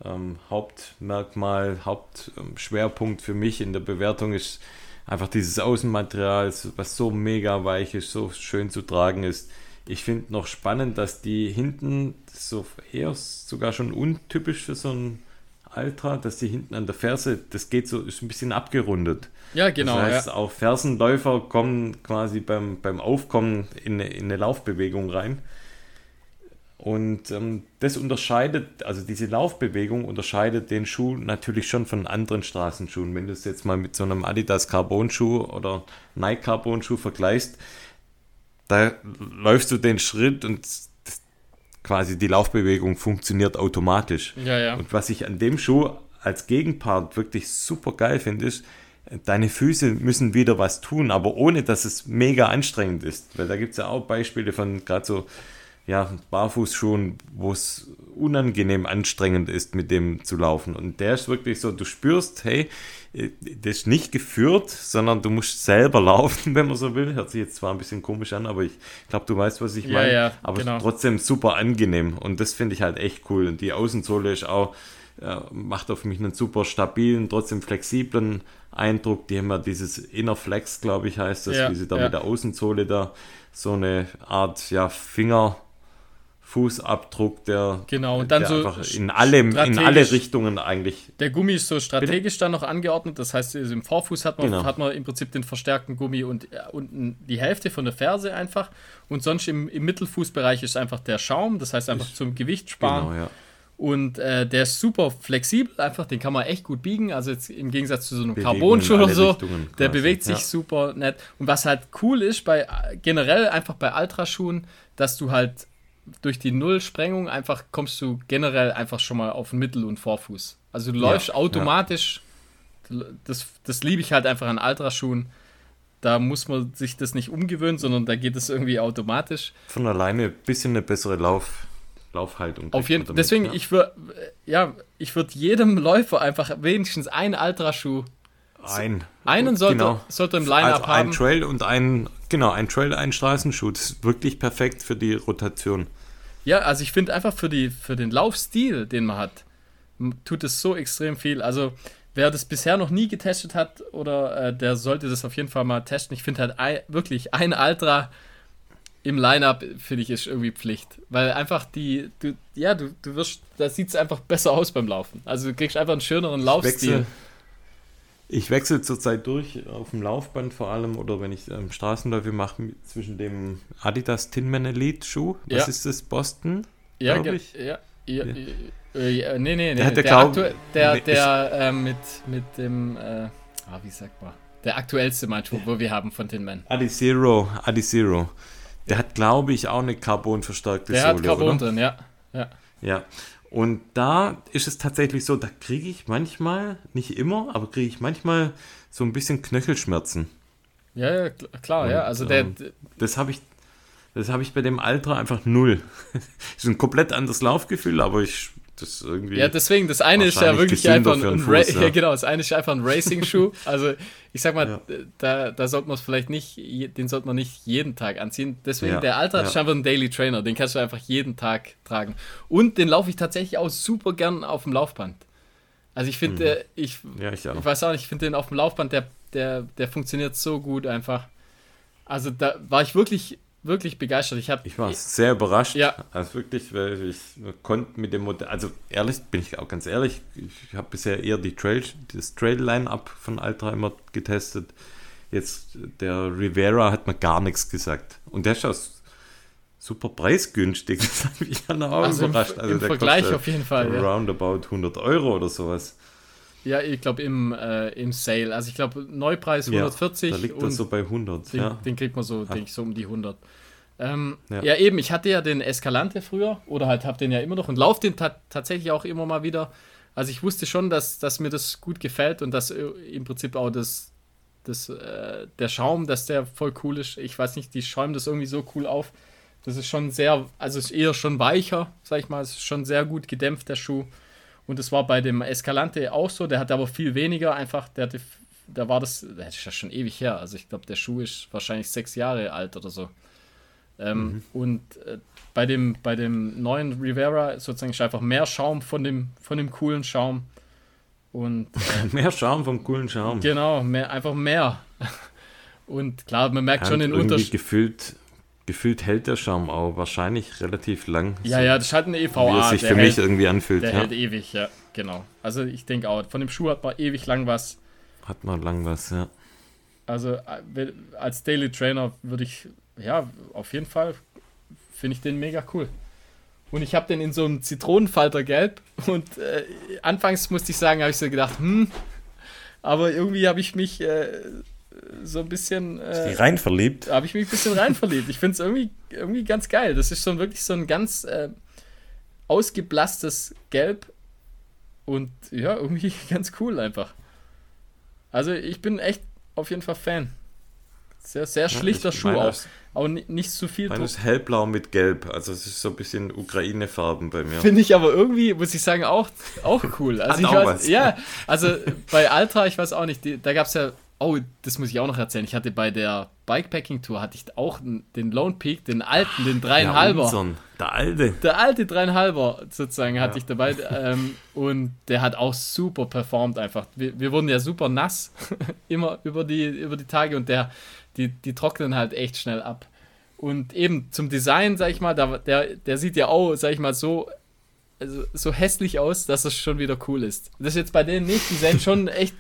ähm, Hauptmerkmal, Hauptschwerpunkt ähm, für mich in der Bewertung ist einfach dieses Außenmaterial, was so mega weich ist, so schön zu tragen ist. Ich finde noch spannend, dass die hinten so eher sogar schon untypisch für so ein Ultra, dass die hinten an der Ferse, das geht so, ist ein bisschen abgerundet. Ja, genau. Das heißt, ja. auch Fersenläufer kommen quasi beim, beim Aufkommen in eine, in eine Laufbewegung rein. Und ähm, das unterscheidet, also diese Laufbewegung unterscheidet den Schuh natürlich schon von anderen Straßenschuhen. Wenn du es jetzt mal mit so einem Adidas Carbon Schuh oder Nike Carbon Schuh vergleichst, da läufst du den Schritt und quasi die Laufbewegung funktioniert automatisch. Ja, ja. Und was ich an dem Schuh als Gegenpart wirklich super geil finde, ist, deine Füße müssen wieder was tun, aber ohne dass es mega anstrengend ist. Weil da gibt es ja auch Beispiele von gerade so ja, Barfußschuhen, wo es unangenehm anstrengend ist, mit dem zu laufen. Und der ist wirklich so, du spürst, hey, das ist nicht geführt, sondern du musst selber [LAUGHS] laufen, wenn man so will. Hört sich jetzt zwar ein bisschen komisch an, aber ich glaube, du weißt, was ich meine. Ja, ja, aber genau. trotzdem super angenehm. Und das finde ich halt echt cool. Und die Außensohle ist auch, äh, macht auf mich einen super stabilen, trotzdem flexiblen Eindruck. Die haben ja dieses Inner Flex, glaube ich, heißt das, ja, wie sie da mit der Außensohle da so eine Art ja, Finger Fußabdruck, der, genau, und dann so in alle, in alle Richtungen eigentlich. Der Gummi ist so strategisch Bitte? dann noch angeordnet, das heißt, im Vorfuß hat man, genau. hat man im Prinzip den verstärkten Gummi und äh, unten die Hälfte von der Ferse einfach und sonst im, im Mittelfußbereich ist einfach der Schaum, das heißt einfach ich, zum Gewicht sparen. Genau, ja. Und äh, der ist super flexibel, einfach, den kann man echt gut biegen. Also jetzt im Gegensatz zu so einem Carbon-Schuh oder so, der bewegt sich ja. super nett. Und was halt cool ist, bei generell einfach bei Ultraschuhen, dass du halt durch die Nullsprengung einfach kommst du generell einfach schon mal auf Mittel- und Vorfuß. Also du läufst ja, automatisch, ja. das, das liebe ich halt einfach an Ultraschuhen. Da muss man sich das nicht umgewöhnen, sondern da geht es irgendwie automatisch. Von alleine ein bisschen eine bessere Lauf, Laufhaltung. Auf jeden Fall. Deswegen, ja. ich würde ja, ich würde jedem Läufer einfach wenigstens einen Ultraschuh ein. Einen sollte, genau. sollte im Line-Up also haben. Ein Trail und ein, genau, ein Trail, ein Straßenschuh. Ist wirklich perfekt für die Rotation. Ja, also ich finde einfach für, die, für den Laufstil, den man hat, tut es so extrem viel. Also wer das bisher noch nie getestet hat, oder äh, der sollte das auf jeden Fall mal testen. Ich finde halt ein, wirklich ein Ultra im Line-Up, finde ich, ist irgendwie Pflicht. Weil einfach die, du, ja, du, du wirst, da sieht es einfach besser aus beim Laufen. Also du kriegst einfach einen schöneren Laufstil. Wechsel ich wechsle zurzeit durch auf dem Laufband vor allem oder wenn ich ähm, Straßenläufe mache zwischen dem Adidas Tinman Elite Schuh. Was ja. ist das? Boston? Ja, ich. ja. Ja, ja. Äh, ja, nee, nee, nee. Der, der, der, der, der äh, mit, mit dem, äh, ah, wie sagt man, der aktuellste Mannschuh, wo wir haben von Tinman. Adi Zero, Adi Zero. Der hat, glaube ich, auch eine Carbon-verstärkte Sohle, Der hat Carbon oder? drin, ja. Ja. ja. Und da ist es tatsächlich so, da kriege ich manchmal, nicht immer, aber kriege ich manchmal so ein bisschen Knöchelschmerzen. Ja, ja klar, Und, ja. Also der, ähm, das habe ich, das habe ich bei dem Alter einfach null. [LAUGHS] ist ein komplett anderes Laufgefühl, aber ich das irgendwie. Ja, deswegen, das eine ist ja wirklich einfach ein, Fuß, [LAUGHS] ja. ja. genau, das eine ist einfach ein Racing-Schuh. [LAUGHS] also ich sag mal, ja. da, da sollte man es vielleicht nicht, den sollte man nicht jeden Tag anziehen. Deswegen, ja. der Alter ist einfach ein Daily Trainer, den kannst du einfach jeden Tag tragen. Und den laufe ich tatsächlich auch super gern auf dem Laufband. Also ich finde, mhm. ich, ich, ich weiß auch nicht, ich finde den auf dem Laufband, der, der, der funktioniert so gut einfach. Also da war ich wirklich, wirklich begeistert. Ich, hab, ich war sehr überrascht. Ja. Also wirklich, weil ich konnte mit dem Modell, also ehrlich, bin ich auch ganz ehrlich, ich habe bisher eher die Trail, das Trail-Line-Up von Altra immer getestet. Jetzt der Rivera hat mir gar nichts gesagt. Und der ist auch super preisgünstig. [LAUGHS] Das hat mich dann auch Also im, überrascht. Also im der Vergleich auf jeden Fall. Ja, roundabout 100 Euro oder sowas. Ja ich glaube im, äh, im Sale. Also ich glaube Neupreis 140 Ja, da liegt und er so bei 100. den, ja. den kriegt man so, denke ich, so um die 100. Ähm, ja. Ja. eben, ich hatte ja den Escalante früher oder halt habe den ja immer noch und laufe den ta tatsächlich auch immer mal wieder. Also ich wusste schon, dass, dass mir das gut gefällt und dass äh, im Prinzip auch das, das, äh, der Schaum, dass der voll cool ist. Ich weiß nicht, die schäumen das irgendwie so cool auf. Das ist schon sehr, also ist eher schon weicher, sag ich mal. Es ist schon sehr gut gedämpft, der Schuh. Und das war bei dem Escalante auch so. Der hatte aber viel weniger einfach. Der hatte, da war das, das ist ja schon ewig her. Also ich glaube, der Schuh ist wahrscheinlich sechs Jahre alt oder so. Ähm, Und äh, bei, dem, bei dem neuen Rivera sozusagen ist einfach mehr Schaum von dem, von dem coolen Schaum. Und [LAUGHS] Mehr Schaum vom coolen Schaum. genau, mehr, einfach mehr. [LAUGHS] Und klar, man merkt Ja, schon den Unterschied. Gefühlt, gefühlt hält der Schaum auch wahrscheinlich relativ lang. Ja, so, ja, das ist halt ein Wie EVA. es sich der für mich hält, irgendwie anfühlt. der Ja. hält ewig, ja, genau. Also ich denke auch, von dem Schuh hat man ewig lang was. Hat man lang was, ja. Also äh, als Daily Trainer würde ich, ja, auf jeden Fall finde ich den mega cool. Und ich habe den in so einem Zitronenfaltergelb [LAUGHS] und äh, anfangs musste ich sagen, habe ich so gedacht, hm, aber irgendwie habe ich mich äh, so ein bisschen, äh, rein verliebt. habe ich mich ein bisschen rein verliebt. Ich finde es irgendwie, irgendwie ganz geil. Das ist so ein, wirklich so ein ganz äh, ausgeblasstes Gelb und ja, irgendwie [LAUGHS] ganz cool einfach. Also ich bin echt auf jeden Fall Fan. Sehr, sehr schlichter ich- Schuh auch. ist- Auch ni- nicht zu viel. Meiner ist hellblau mit gelb. Also es ist so ein bisschen Ukraine-Farben bei mir. Finde ich aber irgendwie, muss ich sagen, auch, auch cool. Also Hat ich auch weiß, was. ja, also bei Altra, ich weiß auch nicht, die, da gab es ja, oh, das muss ich auch noch erzählen. Ich hatte bei der Bikepacking-Tour hatte ich auch den Lone Peak, den alten, den dreieinhalber. unseren, der alte. Der alte dreieinhalber sozusagen hatte ich dabei ähm, und der hat auch super performt einfach. Wir, wir wurden ja super nass [LAUGHS] immer über die, über die Tage und der, die, die trocknen halt echt schnell ab. Und eben zum Design, sag ich mal, da, der, der sieht ja auch, sag ich mal, so, also, so hässlich aus, dass es schon wieder cool ist. Das ist jetzt bei denen nicht, die sehen schon echt,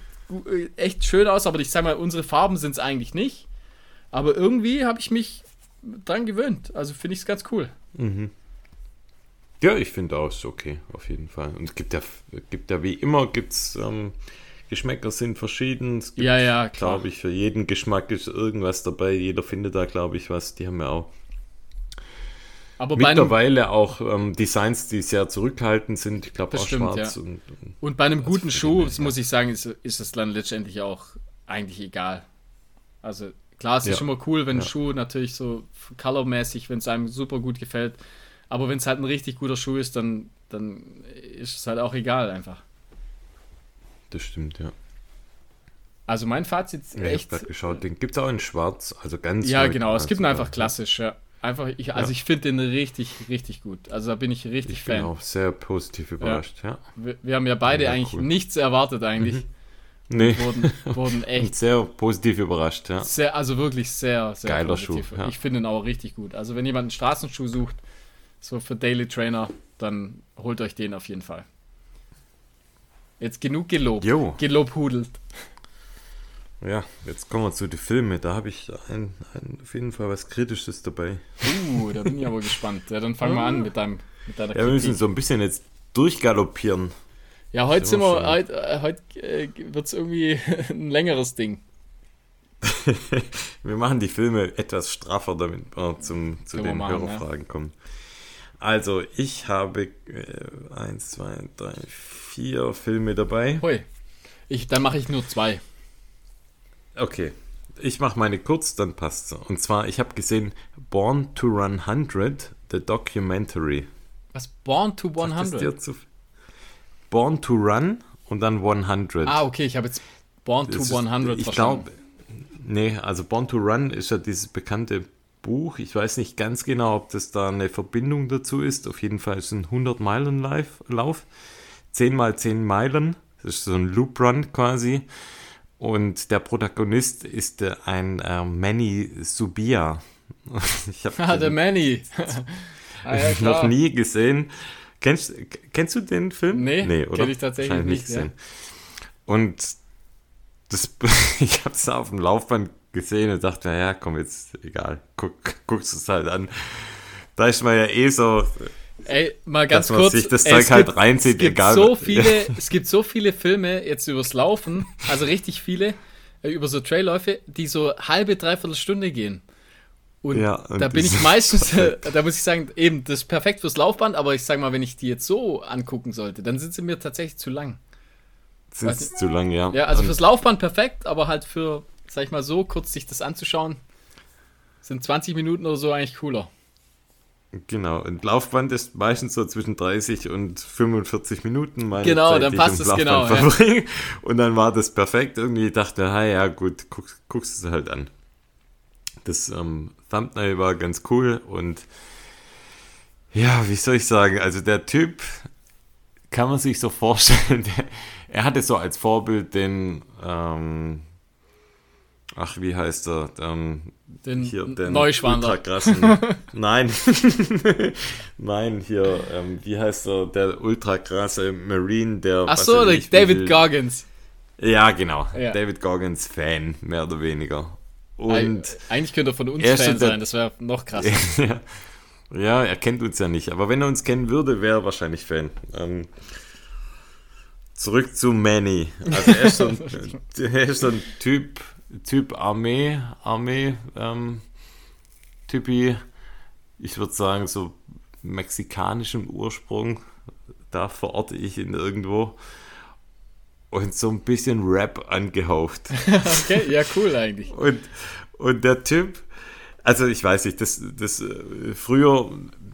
echt schön aus, aber ich sag mal, unsere Farben sind es eigentlich nicht. Aber irgendwie habe ich mich dran gewöhnt. Also finde ich es ganz cool. Ja, ich finde auch ist okay, auf jeden Fall. Und es gibt ja, gibt ja wie immer, gibt's, ähm, Geschmäcker sind verschieden. Es gibt, Ja, ja, klar. glaube ich, für jeden Geschmack ist irgendwas dabei. Jeder findet da, glaube ich, was. Die haben ja auch Aber mittlerweile auch ähm, Designs, die sehr zurückhaltend sind. Ich glaube Das auch stimmt, schwarz. ja. Und, und und bei einem guten für Schuh, das muss ich sagen, ist, ist es dann letztendlich auch eigentlich egal. Also klar, es ist Ja. schon mal cool, wenn ein Ja. Schuh natürlich so colormäßig, wenn es einem super gut gefällt. Aber wenn es halt ein richtig guter Schuh ist, dann, dann ist es halt auch egal einfach. das stimmt, ja. Also mein Fazit ja ich echt. habe gerade geschaut, den gibt es auch in schwarz, also ganz Ja, genau. Es gibt ihn also, einfach klassisch. Ja. Einfach, ich, also Ja. ich finde den richtig, richtig gut. Also da bin ich richtig Ich bin Fan. auch sehr positiv überrascht, ja. Wir, wir haben ja beide Ja, eigentlich cool. Mhm. nichts erwartet eigentlich. Nee, Wurden, wurden und [LAUGHS] echt sehr positiv überrascht, ja. Sehr, also wirklich sehr, sehr Geiler positiv. Schuh, ja. Ich finde ihn auch richtig gut. Also wenn jemand einen Straßenschuh sucht, so für Daily Trainer, dann holt euch den auf jeden Fall. Jetzt genug gelobt. Jo. Gelobhudelt. Ja, jetzt kommen wir zu den Filmen. Da habe ich ein, ein, auf jeden Fall was Kritisches dabei. Uh, da bin ich aber gespannt. Ja, dann fang mal an mit, deinem, mit deiner Ja, wir müssen Kritik. so ein bisschen jetzt durchgaloppieren. Ja, heute sind wir wir, schon. heute, äh, heute äh, wird es irgendwie [LAUGHS] ein längeres Ding. [LAUGHS] Wir machen die Filme etwas straffer, damit wir zum, zu Können wir den machen, Hörerfragen kommen. Also, ich habe äh, eins, zwei, drei, vier Filme dabei. Hui. Ich, dann mache ich nur zwei. Okay, ich mache meine kurz, dann passt's. Und zwar, ich habe gesehen Born to Run 100, The Documentary. Was? Born to Sagt das 100? dir zu- Born to Run und dann 100. Ah, okay, ich habe jetzt Born to Das ist- 100 Ich verstanden. glaube, nee, also Born to Run ist ja dieses bekannte Buch. Ich weiß nicht ganz genau, ob das da eine Verbindung dazu ist. Auf jeden Fall ist es ein 100-Meilen-Lauf. 10 mal 10 Meilen. Das ist so ein Loop-Run quasi. Und der Protagonist ist äh, ein äh, Manny Subia. [LAUGHS] Ich habe ah, der Manny. [LAUGHS] ah, ja, noch nie gesehen. Kennst, kennst du den Film? Nee, nee oder? Kenn ich tatsächlich nicht. gesehen. Ja. Und das, [LAUGHS] ich habe es auf dem Laufband gesehen und dachte, ja, komm, jetzt egal, guck, guckst es halt an. Da ist man ja eh so. Ey, mal ganz dass kurz. sich das Zeug halt reinzieht, es gibt egal. So viele, [LAUGHS] es gibt so viele Filme jetzt übers Laufen, also richtig viele, äh, über so Trailläufe, die so halbe, dreiviertel Stunde gehen. Und, ja, und da bin ich meistens, äh, da muss ich sagen, eben, das ist perfekt fürs Laufband, aber ich sag mal, wenn ich die jetzt so angucken sollte, dann sind sie mir tatsächlich zu lang. Sind sie zu lang, ja. Ja, also fürs Laufband perfekt, aber halt für, sag ich mal so, kurz sich das anzuschauen, sind 20 Minuten oder so eigentlich cooler. Genau, und Laufband ist meistens so zwischen 30 und 45 Minuten. Meine genau, Zeit, dann passt es genau. Ja. Und dann war das perfekt. Irgendwie dachte, ha ja, gut, guck, guckst du es halt an. Das ähm, Thumbnail war ganz cool und ja, wie soll ich sagen, also der Typ kann man sich so [LAUGHS] vorstellen, der, er hatte so als Vorbild den, ähm, ach, wie heißt er, ähm, den, hier, den Neuschwander. [LAUGHS] nein, [LAUGHS] nein, hier, ähm, wie heißt er, der ultra krasse Marine, der. Ach so, der David Goggins. Ja, genau. Ja. David Goggins Fan, mehr oder weniger. Und eigentlich könnte er von uns er Fan sein, das wäre noch krasser. [LAUGHS] ja, ja, er kennt uns ja nicht, aber wenn er uns kennen würde, wäre er wahrscheinlich Fan. Ähm, zurück zu Manny. Also er ist so ein, er ist so ein Typ, Typ Armee, Armee, ähm, Typi, ich würde sagen, so mexikanischem Ursprung. Da verorte ich ihn irgendwo. Und so ein bisschen Rap angehaucht. [LAUGHS] okay, ja, cool eigentlich. Und, und der Typ, also ich weiß nicht, das, das äh, früher,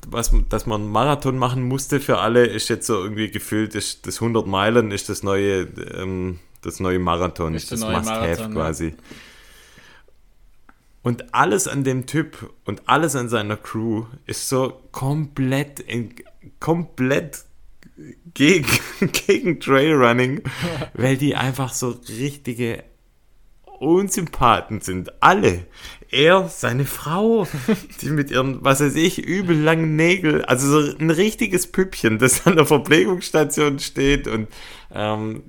was, dass man Marathon machen musste für alle, ist jetzt so irgendwie gefühlt, ist das 100 Meilen ist das neue, ähm, das neue Marathon, ist das Must-Have quasi. Ja. Und alles an dem Typ und alles an seiner Crew ist so komplett, komplett [LAUGHS] gegen, gegen Trailrunning, [LAUGHS] weil die einfach so richtige Unsympathen sind. Alle. Er, seine Frau, die mit ihren, was weiß ich, übel langen Nägeln, also so ein richtiges Püppchen, das an der Verpflegungsstation steht und ähm,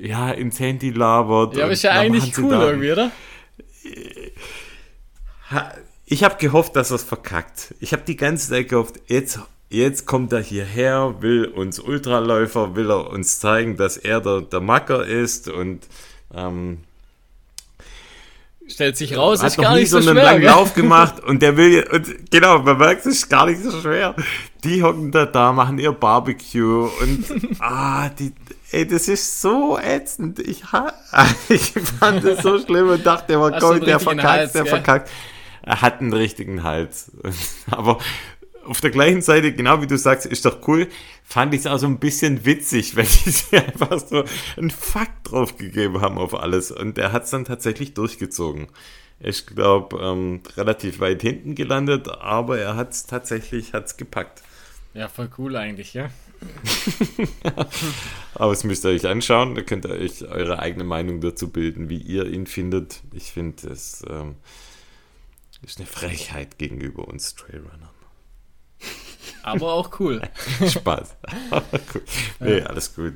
ja, ins Handy labert. Ja, aber ist ja eigentlich cool irgendwie, oder? Ich habe gehofft, dass er es verkackt. Ich habe die ganze Zeit gehofft, jetzt, jetzt kommt er hierher, will uns Ultraläufer, will er uns zeigen, dass er der, der Macker ist und ähm, Stellt sich raus, hat ist gar nicht so schwer. Hat noch einen langen Lauf gemacht und der will, und genau, man merkt, es ist gar nicht so schwer. Die hocken da da, machen ihr Barbecue und, [LAUGHS] ah, die, ey, das ist so ätzend. Ich, [LAUGHS] ich fand das so schlimm und dachte immer, komm, der verkackt, Hals, der gell? verkackt. Er hat einen richtigen Hals. [LAUGHS] Aber auf der gleichen Seite, genau wie du sagst, ist doch cool, fand ich es auch so ein bisschen witzig, [LAUGHS] weil die sich einfach so einen Fakt drauf gegeben haben auf alles. Und er hat es dann tatsächlich durchgezogen. Ich glaube, ähm, relativ weit hinten gelandet, aber er hat es tatsächlich hat's gepackt. Ja, voll cool eigentlich, ja. [LAUGHS] aber es müsst ihr euch anschauen, da könnt ihr euch eure eigene Meinung dazu bilden, wie ihr ihn findet. Ich finde, es ähm, ist eine Frechheit gegenüber uns Trailrunnern. Aber auch cool. [LAUGHS] Spaß. [LAUGHS] cool. Nee, alles gut.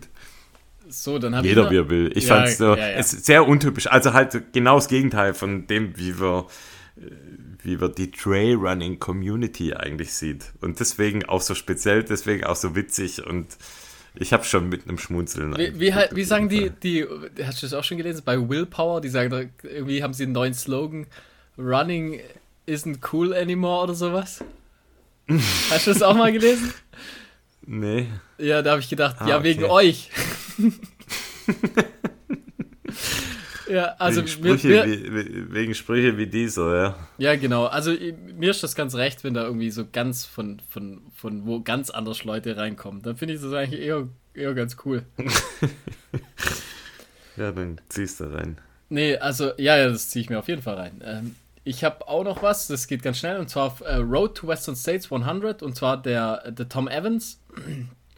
So, dann hat Jeder, wie er will. Ich ja, fand so, ja, ja. es sehr untypisch. Also halt genau das Gegenteil von dem, wie wir, wie wir die Trailrunning Community eigentlich sieht. Und deswegen auch so speziell, deswegen auch so witzig und ich habe schon mit einem Schmunzeln. Wie, wie, halt, wie sagen die, die, hast du das auch schon gelesen, bei Willpower, die sagen, irgendwie haben sie einen neuen Slogan, Running isn't cool anymore oder sowas? [LAUGHS] Hast du das auch mal gelesen? Nee. Ja, da habe ich gedacht, ah, ja, okay. wegen euch. [LAUGHS] ja, also wegen Sprüche, mir, wie, wegen Sprüche wie dieser, ja. Ja, genau. Also mir ist das ganz recht, wenn da irgendwie so ganz von, von, von wo ganz anders Leute reinkommen. Dann finde ich das eigentlich eher, eher ganz cool. [LAUGHS] ja, dann ziehst du rein. Nee, also, ja, ja das ziehe ich mir auf jeden Fall rein. Ähm, ich habe auch noch was, das geht ganz schnell, und zwar auf, äh, Road to Western States 100, und zwar der, der Tom Evans.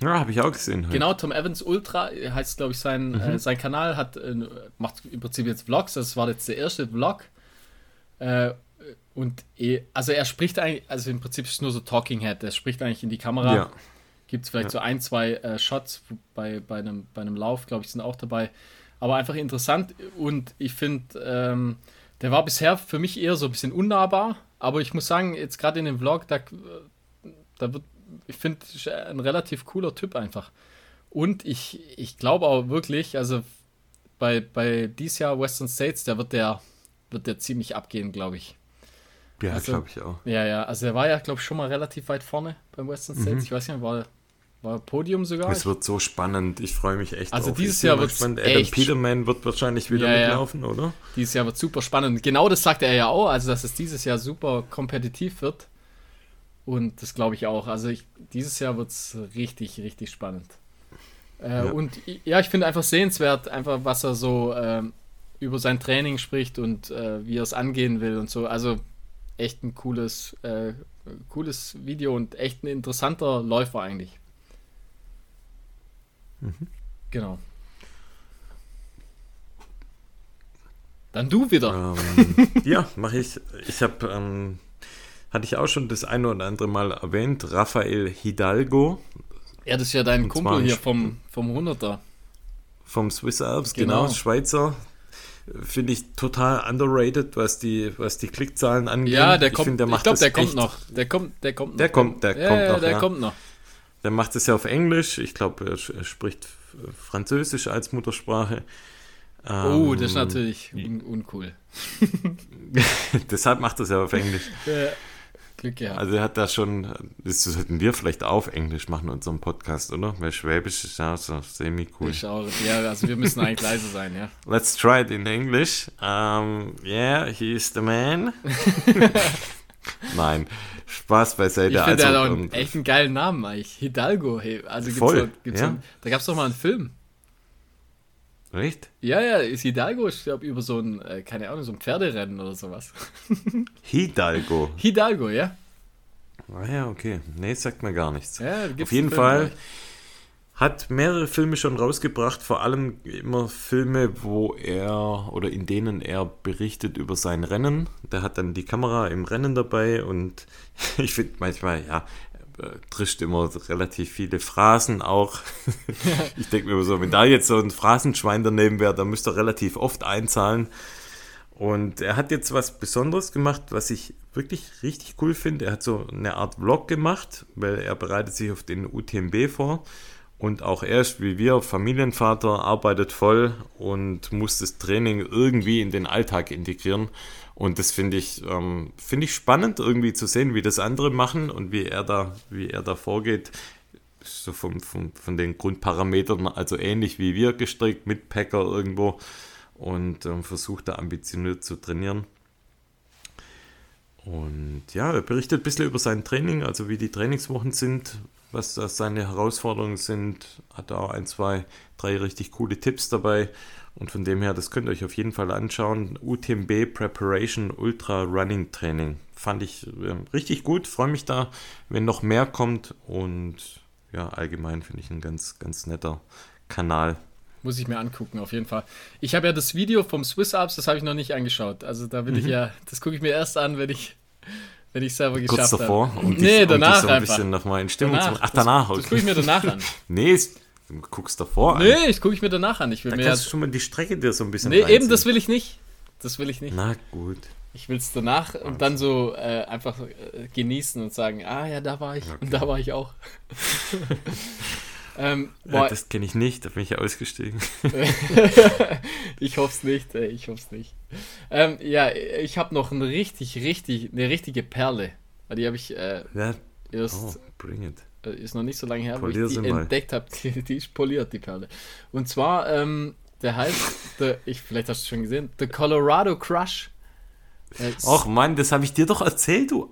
Ja, habe ich auch gesehen. Halt. Genau, Tom Evans Ultra heißt, glaube ich, sein, mhm. äh, sein Kanal hat äh, macht im Prinzip jetzt Vlogs. Das war jetzt der erste Vlog. Äh, und eh, also er spricht eigentlich, also im Prinzip ist es nur so Talking Head. Er spricht eigentlich in die Kamera. Ja. Gibt es vielleicht ja. so ein, zwei äh, Shots bei, bei, einem, bei einem Lauf, glaube ich, sind auch dabei. Aber einfach interessant und ich finde, ähm, der war bisher für mich eher so ein bisschen unnahbar. Aber ich muss sagen, jetzt gerade in dem Vlog, da, da wird ich finde, ein relativ cooler Typ einfach. Und ich, ich glaube auch wirklich, also bei, bei dieses Jahr Western States, der wird der, wird der ziemlich abgehen, glaube ich. Ja, also, glaube ich auch. Ja, ja, also er war ja, glaube ich, schon mal relativ weit vorne beim Western States. Mhm. Ich weiß nicht, war, war Podium sogar. Es wird so spannend, ich freue mich echt Also drauf. dieses Jahr wird spannend. Adam Peterman wird wahrscheinlich wieder ja, mitlaufen, ja. oder? Dieses Jahr wird super spannend. Genau das sagt er ja auch, also dass es dieses Jahr super kompetitiv wird. Und das glaube ich auch. Also ich, dieses Jahr wird es richtig, richtig spannend. Äh, ja. Und ja, ich finde einfach sehenswert, einfach was er so äh, über sein Training spricht und äh, wie er es angehen will und so. Also echt ein cooles, äh, cooles Video und echt ein interessanter Läufer eigentlich. Mhm. Genau. Dann du wieder. Ähm, [LAUGHS] ja, mache ich. Ich habe ähm, hatte ich auch schon das eine oder andere Mal erwähnt, Rafael Hidalgo. Ja, das ist ja dein Kumpel hier vom, vom 100er. Vom Swiss Alps, genau, genau Schweizer. Finde ich total underrated, was die, was die Klickzahlen angeht. Ja, der kommt, find, der ich glaube, der kommt noch. Der kommt, der kommt noch. Der kommt, der ja, kommt noch. Der ja. kommt noch. Der macht es ja auf Englisch. Ich glaube, er, spricht Französisch als Muttersprache. Oh, das ist ähm, natürlich un uncool. [LAUGHS] Deshalb macht er es ja auf Englisch. [LAUGHS] Ja. Glück gehabt. Also er hat da schon, das sollten wir vielleicht auf Englisch machen, unseren Podcast, oder? Weil Schwäbisch ist ja so semi-cool. Ich auch, ja, also wir müssen eigentlich leise sein, ja. [LAUGHS] Let's try it in English. Um, yeah, he's the man. Nein, Spaß beiseite. Ich finde, also, hat auch einen, echt einen geilen Namen eigentlich. Hidalgo, hey. Also gibt's voll, so, gibt's ja. so, da gab es doch mal einen Film. Echt? Ja, ja, ist Hidalgo, ich glaube, über so ein, äh, keine Ahnung, so ein Pferderennen oder sowas. [LAUGHS] Hidalgo. Hidalgo, ja. Ah ja, okay. Nee, sagt mir gar nichts. Ja, Auf jeden Fall gleich. Hat mehrere Filme schon rausgebracht, vor allem immer Filme, wo er oder in denen er berichtet über sein Rennen. Der hat dann die Kamera im Rennen dabei und [LAUGHS] ich finde manchmal, ja, äh, trischt immer relativ viele Phrasen auch. [LAUGHS] ich denke mir so, wenn da jetzt so ein Phrasenschwein daneben wäre, dann müsste er relativ oft einzahlen. Und er hat jetzt was Besonderes gemacht, was ich wirklich richtig cool finde. Er hat so eine Art Vlog gemacht, weil er bereitet sich auf den UTMB vor. Und auch er ist wie wir Familienvater, arbeitet voll und muss das Training irgendwie in den Alltag integrieren. Und das finde ich, ähm, finde ich spannend, irgendwie zu sehen, wie das andere machen und wie er da, wie er da vorgeht. So vom, vom, von den Grundparametern, also ähnlich wie wir gestrickt, mit Packer irgendwo und ähm, versucht da ambitioniert zu trainieren. Und ja, er berichtet ein bisschen über sein Training, also wie die Trainingswochen sind, was das seine Herausforderungen sind. Hat auch ein, zwei, drei richtig coole Tipps dabei. Und von dem her, das könnt ihr euch auf jeden Fall anschauen. UTMB Preparation Ultra Running Training. Fand ich äh, richtig gut. Freue mich da, wenn noch mehr kommt. Und ja, allgemein finde ich ein ganz, ganz netter Kanal. Muss ich mir angucken, auf jeden Fall. Ich habe ja das Video vom Swiss Alps, das habe ich noch nicht angeschaut. Also da will mhm. ich ja, das gucke ich mir erst an, wenn ich, wenn ich selber geschafft habe. Kurz davor? Um nee, dich, danach um so ein einfach. bisschen nochmal in Stimmung danach. zu Ach, danach. Das, das gucke ich mir danach an. [LAUGHS] nee, Du guckst davor an. Nee, ich gucke ich mir danach an. Ich will da mir kannst du schon mal die Strecke dir so ein bisschen Nee, reinziehen. eben, das will ich nicht. Das will ich nicht. Na gut. Ich will es danach und dann so äh, einfach äh, genießen und sagen, ah ja, da war ich okay. und da war ich auch. [LAUGHS] ähm, boah, das kenne ich nicht, da bin ich ja ausgestiegen. [LAUGHS] ich hoffe es nicht, ey, ich hoffe es nicht. Ähm, ja, ich habe noch eine richtig, richtig, eine richtige Perle. Die habe ich äh, ja. erst oh. Äh, ist noch nicht so lange her, Polier wo ich die entdeckt habe. [LAUGHS] Die, die, ist poliert, die Perle. Und zwar, ähm, der heißt, the, ich, vielleicht hast du es schon gesehen, The Colorado Crush. Ach Mann, das habe ich dir doch erzählt, du.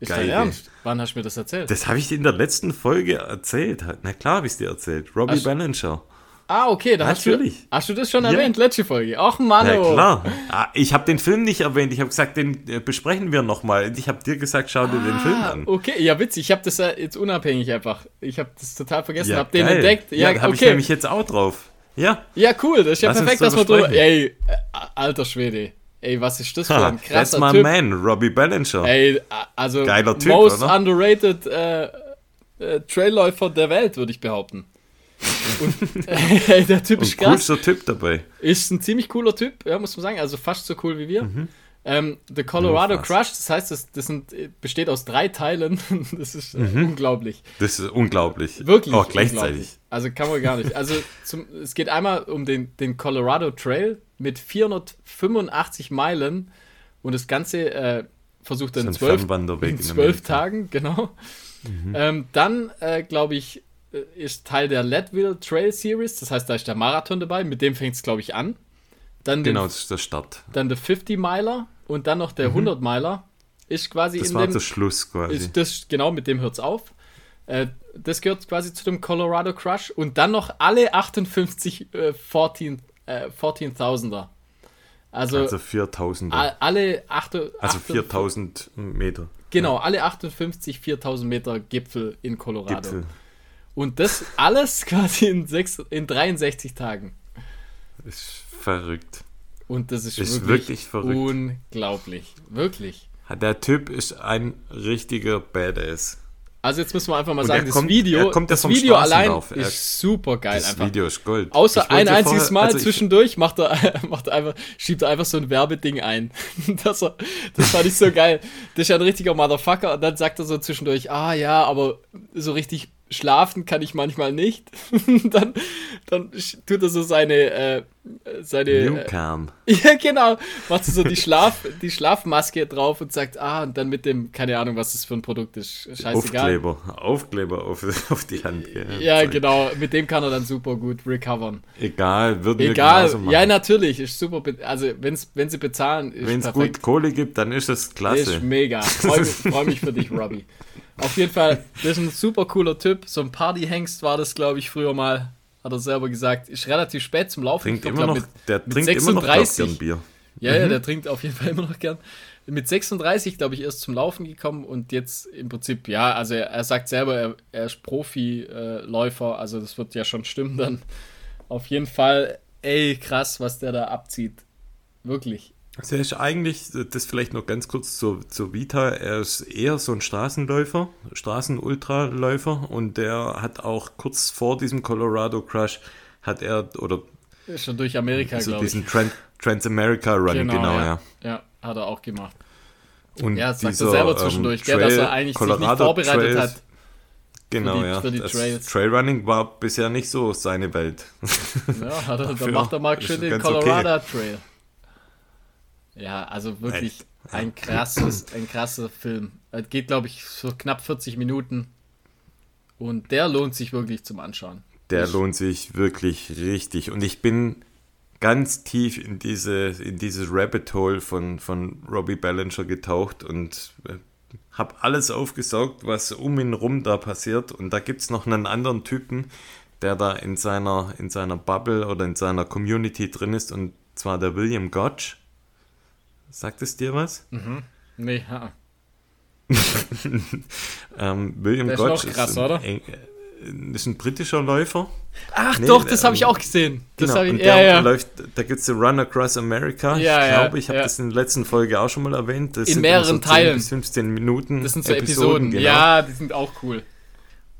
Ist Geil. Ernst? Wann hast du mir das erzählt? Das habe ich dir in der letzten Folge erzählt. Na klar habe ich es dir erzählt. Robbie Ballinger. Ah, okay, da hast du, Natürlich. hast du das schon Ja. erwähnt, letzte Folge. Ach, Mann, Ja, oh. klar. Ah, Ich habe den Film nicht erwähnt. Ich habe gesagt, den äh, besprechen wir nochmal. Ich habe dir gesagt, schau dir den Film Ah, an. okay, ja, witzig. Ich habe das jetzt unabhängig einfach. Ich habe das total vergessen, Ja, habe den entdeckt. Ja, Ja, da habe ich okay. nämlich jetzt auch drauf. Ja, ja, cool. Das ist ja Lass perfekt, dass wir drüber drüber. Ey, äh, alter Schwede. Ey, was ist das für ein that's krasser my Typ. man, Robbie Ballinger. Ey, also Geiler Typ, most oder? underrated äh, äh, Trailläufer der Welt, würde ich behaupten. Und [LAUGHS] ey, der Typ ist krass. coolster Typ dabei. Ist ein ziemlich cooler Typ, ja, muss man sagen. Also fast so cool wie wir. Ähm, The Colorado Ja. Crush, das heißt, das, das sind, besteht aus drei Teilen. [LAUGHS] Das ist äh, unglaublich. Das ist unglaublich. Wirklich. Auch gleichzeitig. unglaublich. Also kann man gar nicht. Also zum, es geht einmal um den, den Colorado Trail mit 485 Meilen und das Ganze äh, versucht er [LAUGHS] in zwölf, in zwölf. Tagen, genau. Ähm, dann, äh, glaube ich, äh, ist Teil der Leadville Trail Series, das heißt, da ist der Marathon dabei, mit dem fängt es, glaube ich, an. Dann, Genau, den, das ist der Start. dann der 50-Miler und dann noch der 100-Miler ist quasi Das in war dem, der Schluss quasi. ist das, genau, mit dem hört's auf. Äh, das gehört quasi zu dem Colorado Crush. Und dann noch alle 58 äh, 14, äh, 14.000er. Also, also 4000. a- alle 8, Also 4000 Meter. Genau, alle 58 4000 Meter Gipfel in Colorado. Gipfel. Und das alles [LAUGHS] quasi in, sechs, in 63 Tagen. Ist verrückt. Und das ist, Ist wirklich, wirklich verrückt. unglaublich. Wirklich. Der Typ ist ein richtiger Badass. Also jetzt müssen wir einfach mal sagen, das kommt- Video, kommt das Video allein. Er- ist super geil Das einfach. Video ist Gold. Außer ein einziges vorher- Mal also zwischendurch macht er, [LAUGHS] macht er einfach, schiebt er einfach so ein Werbeding ein. [LAUGHS] Das, war- das fand ich so geil. Das ist ja ein richtiger Motherfucker. Und dann sagt er so zwischendurch, ah ja, aber so richtig schlafen kann ich manchmal nicht. [LAUGHS] dann, dann tut er so seine, äh, seine, äh, Newcam. [LAUGHS] ja genau, macht so die Schlaf, die Schlafmaske drauf und sagt, ah, und dann mit dem, keine Ahnung, was das für ein Produkt ist, scheißegal. Aufkleber. Aufkleber auf, [LAUGHS] auf die Hand. Ja, Zeig. genau, mit dem kann er dann super gut recovern. Egal, würden wir Egal, machen. ja, natürlich, ist super. Also, wenn's, wenn sie bezahlen, ist Wenn es gut Kohle gibt, dann ist es klasse. Ist mega. Freue mich, freu mich für dich, Robbie. Auf jeden Fall, das ist ein super cooler Typ. So ein Partyhengst war das, glaube ich, früher mal. Hat er selber gesagt. Ist relativ spät zum Laufen. Trinkt Ich immer glaub, noch, der mit trinkt immer noch glaub, 36. gern Bier. Ja, Mhm. ja, der trinkt auf jeden Fall immer noch gern. Mit 36, glaube ich, erst zum Laufen gekommen und jetzt im Prinzip, ja, also er, er sagt selber, er, er ist Profi-Läufer, also das wird ja schon stimmen dann. Auf jeden Fall, ey, krass, was der da abzieht. Wirklich. Also er ist eigentlich, das vielleicht noch ganz kurz zur, zur Vita, er ist eher so ein Straßenläufer, Straßenultraläufer und der hat auch kurz vor diesem Colorado Crush hat er, oder schon durch Amerika, also glaube ich. diesen Tran Trans-America Run, genau, ja. ja. ja. hat er auch gemacht. Und Ja, das sagt dieser, er selber ähm, zwischendurch, gell, dass er eigentlich sich nicht vorbereitet Trails, hat. Genau, die- ja. für die. Trailrunning war bisher nicht so seine Welt. Ja, er, Dafür macht er mal schön den Colorado Trail. Ja, also wirklich Echt? ein krasses, ein krasser Film. Es geht, glaube ich, so knapp 40 Minuten. Und der lohnt sich wirklich zum Anschauen. Der Ich- lohnt sich wirklich richtig. Und ich bin ganz tief in diese in dieses Rabbit Hole von, von Robbie Ballinger getaucht und äh, habe alles aufgesaugt, was um ihn rum da passiert. Und da gibt es noch einen anderen Typen, der da in seiner, in seiner Bubble oder in seiner Community drin ist, und zwar der William Gotch. Sagt es dir was? Nee, ja. [LAUGHS] Ähm, William ist Gotch krass, ein, oder? Eng- äh, ist ein britischer Läufer. Ach Nee, doch, das habe ich ähm, auch gesehen. Das Genau, ich, und ja, der ja. läuft, da gibt es den Run Across America. Ja, ich ja, glaube, ich habe ja. das in der letzten Folge auch schon mal erwähnt. Das In sind mehreren so 10 Teilen. bis 15 Minuten. Das sind so Episoden. genau. Ja, die sind auch cool.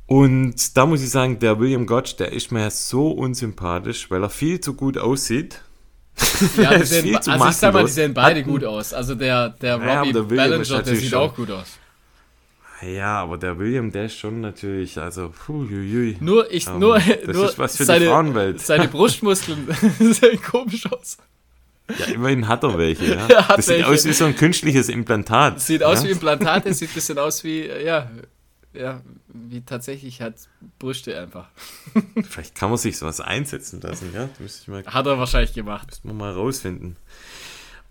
Und da muss ich sagen, der William Gotch, der ist mir so unsympathisch, weil er viel zu gut aussieht. Ja, die [LAUGHS] sehen, also ich sag mal, die sehen beide gut aus. Also der, der Ja, Robbie der Ballinger, der sieht schon- auch gut aus. Ja, aber der William, der ist schon natürlich, also, puh, Nur, ich, Ähm, nur, das nur ist was für die seine, Frauenwelt. seine [LAUGHS] Brustmuskeln [LAUGHS] sehen komisch aus. Ja, immerhin hat er welche. Ja. Er hat das sieht welche. aus wie so ein künstliches Implantat. Sieht aus ja? wie Implantate, sieht ein bisschen aus wie, ja, ja, wie tatsächlich hat Brüste einfach. [LAUGHS] Vielleicht kann man sich sowas einsetzen lassen, ja? Das müsste ich mal, Hat er wahrscheinlich gemacht. müssen wir mal rausfinden.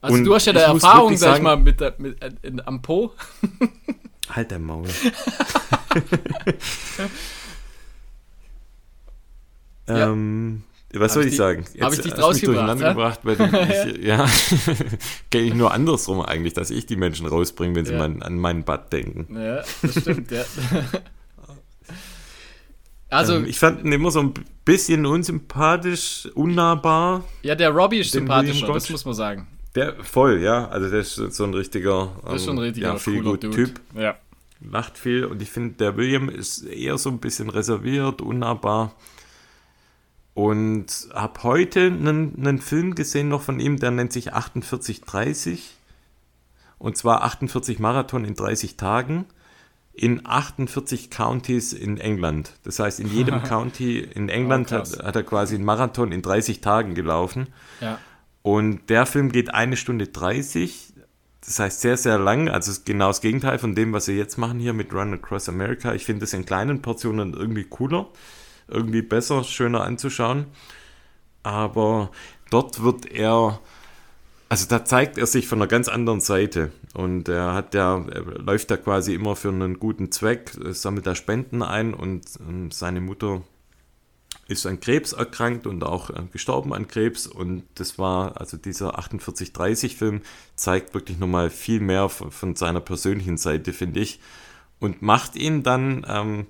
Also Und du hast ja da Erfahrung, sag ich mal, mit, der- mit äh, in, am Po. [LAUGHS] Halt dein Maul. [LAUGHS] Ja. ähm, was soll ich, die, sagen? Habe ich dich draus gebracht? gebracht, weil [LAUGHS] ich, ja, [LAUGHS] kenne ich nur andersrum eigentlich, dass ich die Menschen rausbringe, wenn sie Ja. mal an meinen Bad denken. Ja, das stimmt, ja. [LAUGHS] Also, ähm, ich fand ihn immer so ein bisschen unsympathisch, unnahbar. ja, der Robbie ist William das muss man sagen. Der voll, ja. Also der ist so ein richtiger, Das ist schon ein ähm, richtiger ja, viel cooler gut Dude. Typ. Ja. Lacht viel und ich finde, der William ist eher so ein bisschen reserviert, unnahbar. Und habe heute einen, einen Film gesehen noch von ihm, der nennt sich 4830. Und zwar 48 Marathon in 30 Tagen in 48 Counties in England. Das heißt, in jedem [LAUGHS] County in England Oh, hat, hat er quasi einen Marathon in 30 Tagen gelaufen. Ja. Und der Film geht eine Stunde 30. Das heißt sehr, sehr lang. Also genau das Gegenteil von dem, was wir jetzt machen hier mit Run Across America. Ich finde es in kleinen Portionen irgendwie cooler, irgendwie besser, schöner anzuschauen. Aber dort wird er, also da zeigt er sich von einer ganz anderen Seite. Und er hat ja, er läuft da quasi immer für einen guten Zweck, sammelt da Spenden ein und ähm, seine Mutter ist an Krebs erkrankt und auch äh, gestorben an Krebs. Und das war, also dieser 4830-Film zeigt wirklich nochmal viel mehr von, von seiner persönlichen Seite, finde ich. Und macht ihn dann ähm,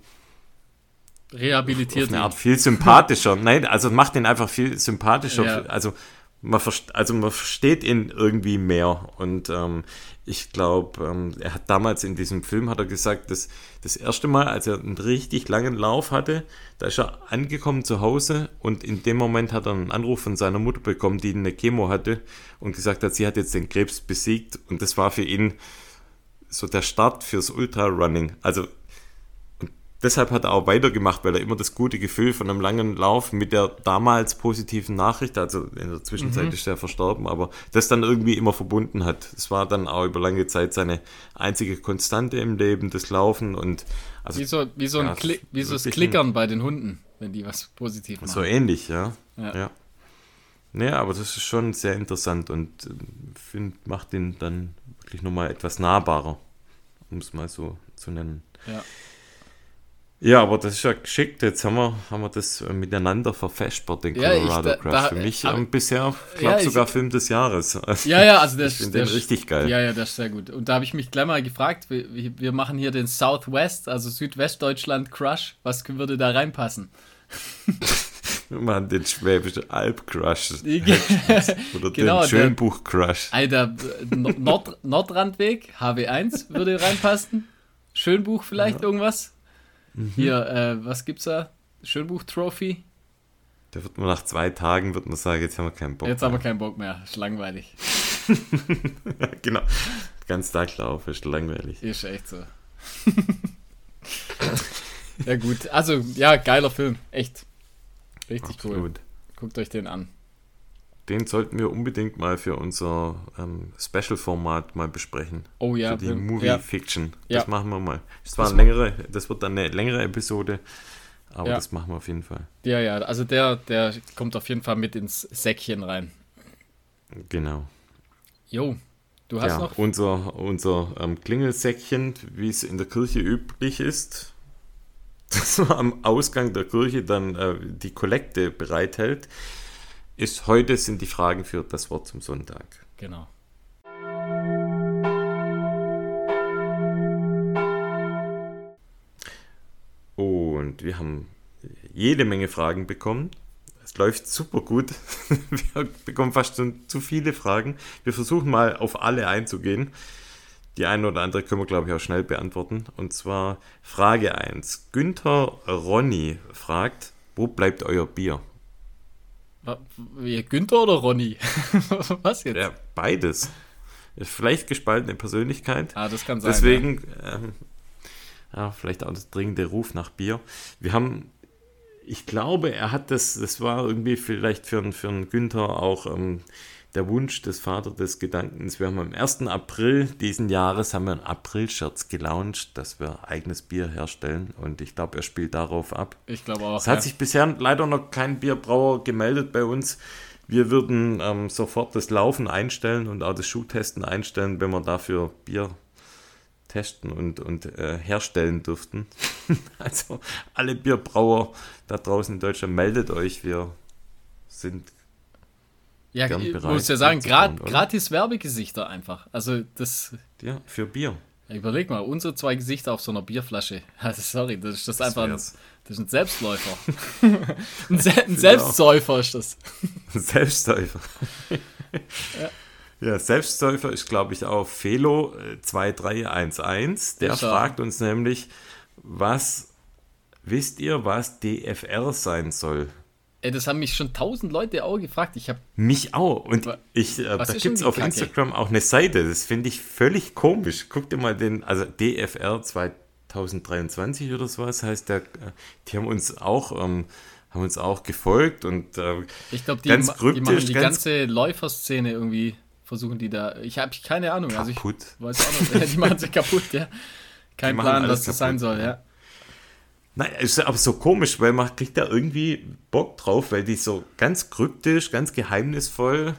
auf Rehabilitiert eine ihn. Art viel sympathischer. Nein, also macht ihn einfach viel sympathischer. Ja. Also, man also man versteht ihn irgendwie mehr. Und ähm, ich glaube, ähm, er hat damals in diesem Film, hat er gesagt, dass das erste Mal, als er einen richtig langen Lauf hatte, da ist er angekommen zu Hause und in dem Moment hat er einen Anruf von seiner Mutter bekommen, die eine Chemo hatte und gesagt hat, sie hat jetzt den Krebs besiegt und das war für ihn so der Start fürs Ultrarunning. Also deshalb hat er auch weitergemacht, weil er immer das gute Gefühl von einem langen Lauf mit der damals positiven Nachricht, also in der Zwischenzeit ist er verstorben, aber das dann irgendwie immer verbunden hat. Es war dann auch über lange Zeit seine einzige Konstante im Leben, das Laufen und also Wie so, wie so, ein Ja, Kli wie so das Klickern bei den Hunden, wenn die was positiv machen. so ähnlich, ja. Ja. Ja. Nee, aber das ist schon sehr interessant und finde, macht ihn dann wirklich nochmal etwas nahbarer, um es mal so zu nennen. Ja. Ja, aber das ist ja geschickt. Jetzt haben wir, haben wir das äh, miteinander verfespert, den Ja, ich- Colorado da- Crush. da- Für mich aber- ähm, bisher, ich Ja, glaube ich- sogar Film des Jahres. Ja, ja, also der, [LAUGHS] Ich ist- der richtig geil. Ja, ja, das ist sehr gut. Und da habe ich mich gleich mal gefragt, wir, wir machen hier den Southwest, also Südwestdeutschland Crush. Was würde da reinpassen? [LAUGHS] Machen den Schwäbischen Alb Crush. [LAUGHS] Oder Genau, den Schönbuch Crush. Alter, Nord Nordrandweg, HW1 würde reinpassen. Schönbuch vielleicht irgendwas. Mhm. Hier, äh, was gibt's da? Schönbuch Trophy. Da wird man nach zwei Tagen wird man sagen, jetzt haben wir keinen Bock. Jetzt haben wir mehr. keinen Bock mehr. Ist langweilig. [LAUGHS] genau. Ganz Tag laufen ist langweilig. Ist echt so. [LAUGHS] ja, gut. Also, ja, geiler Film. Echt. Richtig cool. Absolut. Guckt euch den an. Den sollten wir unbedingt mal für unser ähm, Special-Format mal besprechen. Oh ja, für die Movie ja. Fiction. Ja. Das machen wir mal. Das, war eine längere, das wird dann eine längere Episode, aber Ja. das machen wir auf jeden Fall. Ja, ja, also der, der kommt auf jeden Fall mit ins Säckchen rein. Genau. Jo, du hast ja, noch. unser, unser ähm, Klingelsäckchen, wie es in der Kirche üblich ist, [LAUGHS] das am Ausgang der Kirche dann äh, die Kollekte bereithält, ist heute sind die Fragen für das Wort zum Sonntag. Genau. Und wir haben jede Menge Fragen bekommen. Es läuft super gut. [LAUGHS] Wir bekommen fast schon zu viele Fragen. Wir versuchen mal auf alle einzugehen. Die eine oder andere können wir, glaube ich, auch schnell beantworten. Und zwar Frage 1. Günther Ronny fragt, wo bleibt euer Bier? Wie, Günther oder Ronny? [LAUGHS] was jetzt? Ja, beides. Vielleicht gespaltene Persönlichkeit. Ah, das kann sein. Deswegen, ähm, ja, vielleicht auch das dringende Ruf nach Bier. Wir haben, ich glaube, er hat das, das war irgendwie vielleicht für, einen- für einen Günther auch ähm, der Wunsch des Vater des Gedankens. Wir haben am 1. April diesen Jahres haben wir einen April-Scherz gelauncht, dass wir eigenes Bier herstellen und ich glaube, er spielt darauf ab. Ich glaube auch. Es hat ja. sich bisher leider noch kein Bierbrauer gemeldet bei uns. Wir würden ähm, sofort das Laufen einstellen und auch das Schuhtesten einstellen, wenn wir dafür Bier testen und, und äh, herstellen dürften. [LAUGHS] also alle Bierbrauer da draußen in Deutschland, meldet euch. Wir sind Ja, ich muss ja sagen, oder? gratis Werbegesichter einfach. Also das, ja für Bier. ja, überleg mal, unsere zwei Gesichter auf so einer Bierflasche. [LAUGHS] Also sorry, das ist das, Das einfach ein, das ist ein Selbstläufer. [LAUGHS] [LAUGHS] ein, Se ein Selbstsäufer ist das. Selbstsäufer. ja. Selbstsäufer ist, glaube ich, auch Felo äh, 2311. Der Ist er. fragt uns nämlich, was wisst ihr, was DFR sein soll? Ey, das haben mich schon tausend Leute auch gefragt. Ich habe Mich auch. Und ich, äh, da gibt es auf Kacke? Instagram auch eine Seite. Das finde ich völlig komisch. Guck dir mal den, also DFR 2023 oder sowas heißt der. Die haben uns auch, ähm, haben uns auch gefolgt und äh, Ich glaube, die, Ganz die machen die ganz- ganze Läuferszene irgendwie, versuchen die da. Ich habe keine Ahnung. Also ich kaputt. weiß auch nicht. [LAUGHS] Die machen sich kaputt, ja. Kein Plan, was das sein kaputt, soll, ja. Nein, ist aber so komisch, weil man kriegt da irgendwie Bock drauf, weil die so ganz kryptisch, ganz geheimnisvoll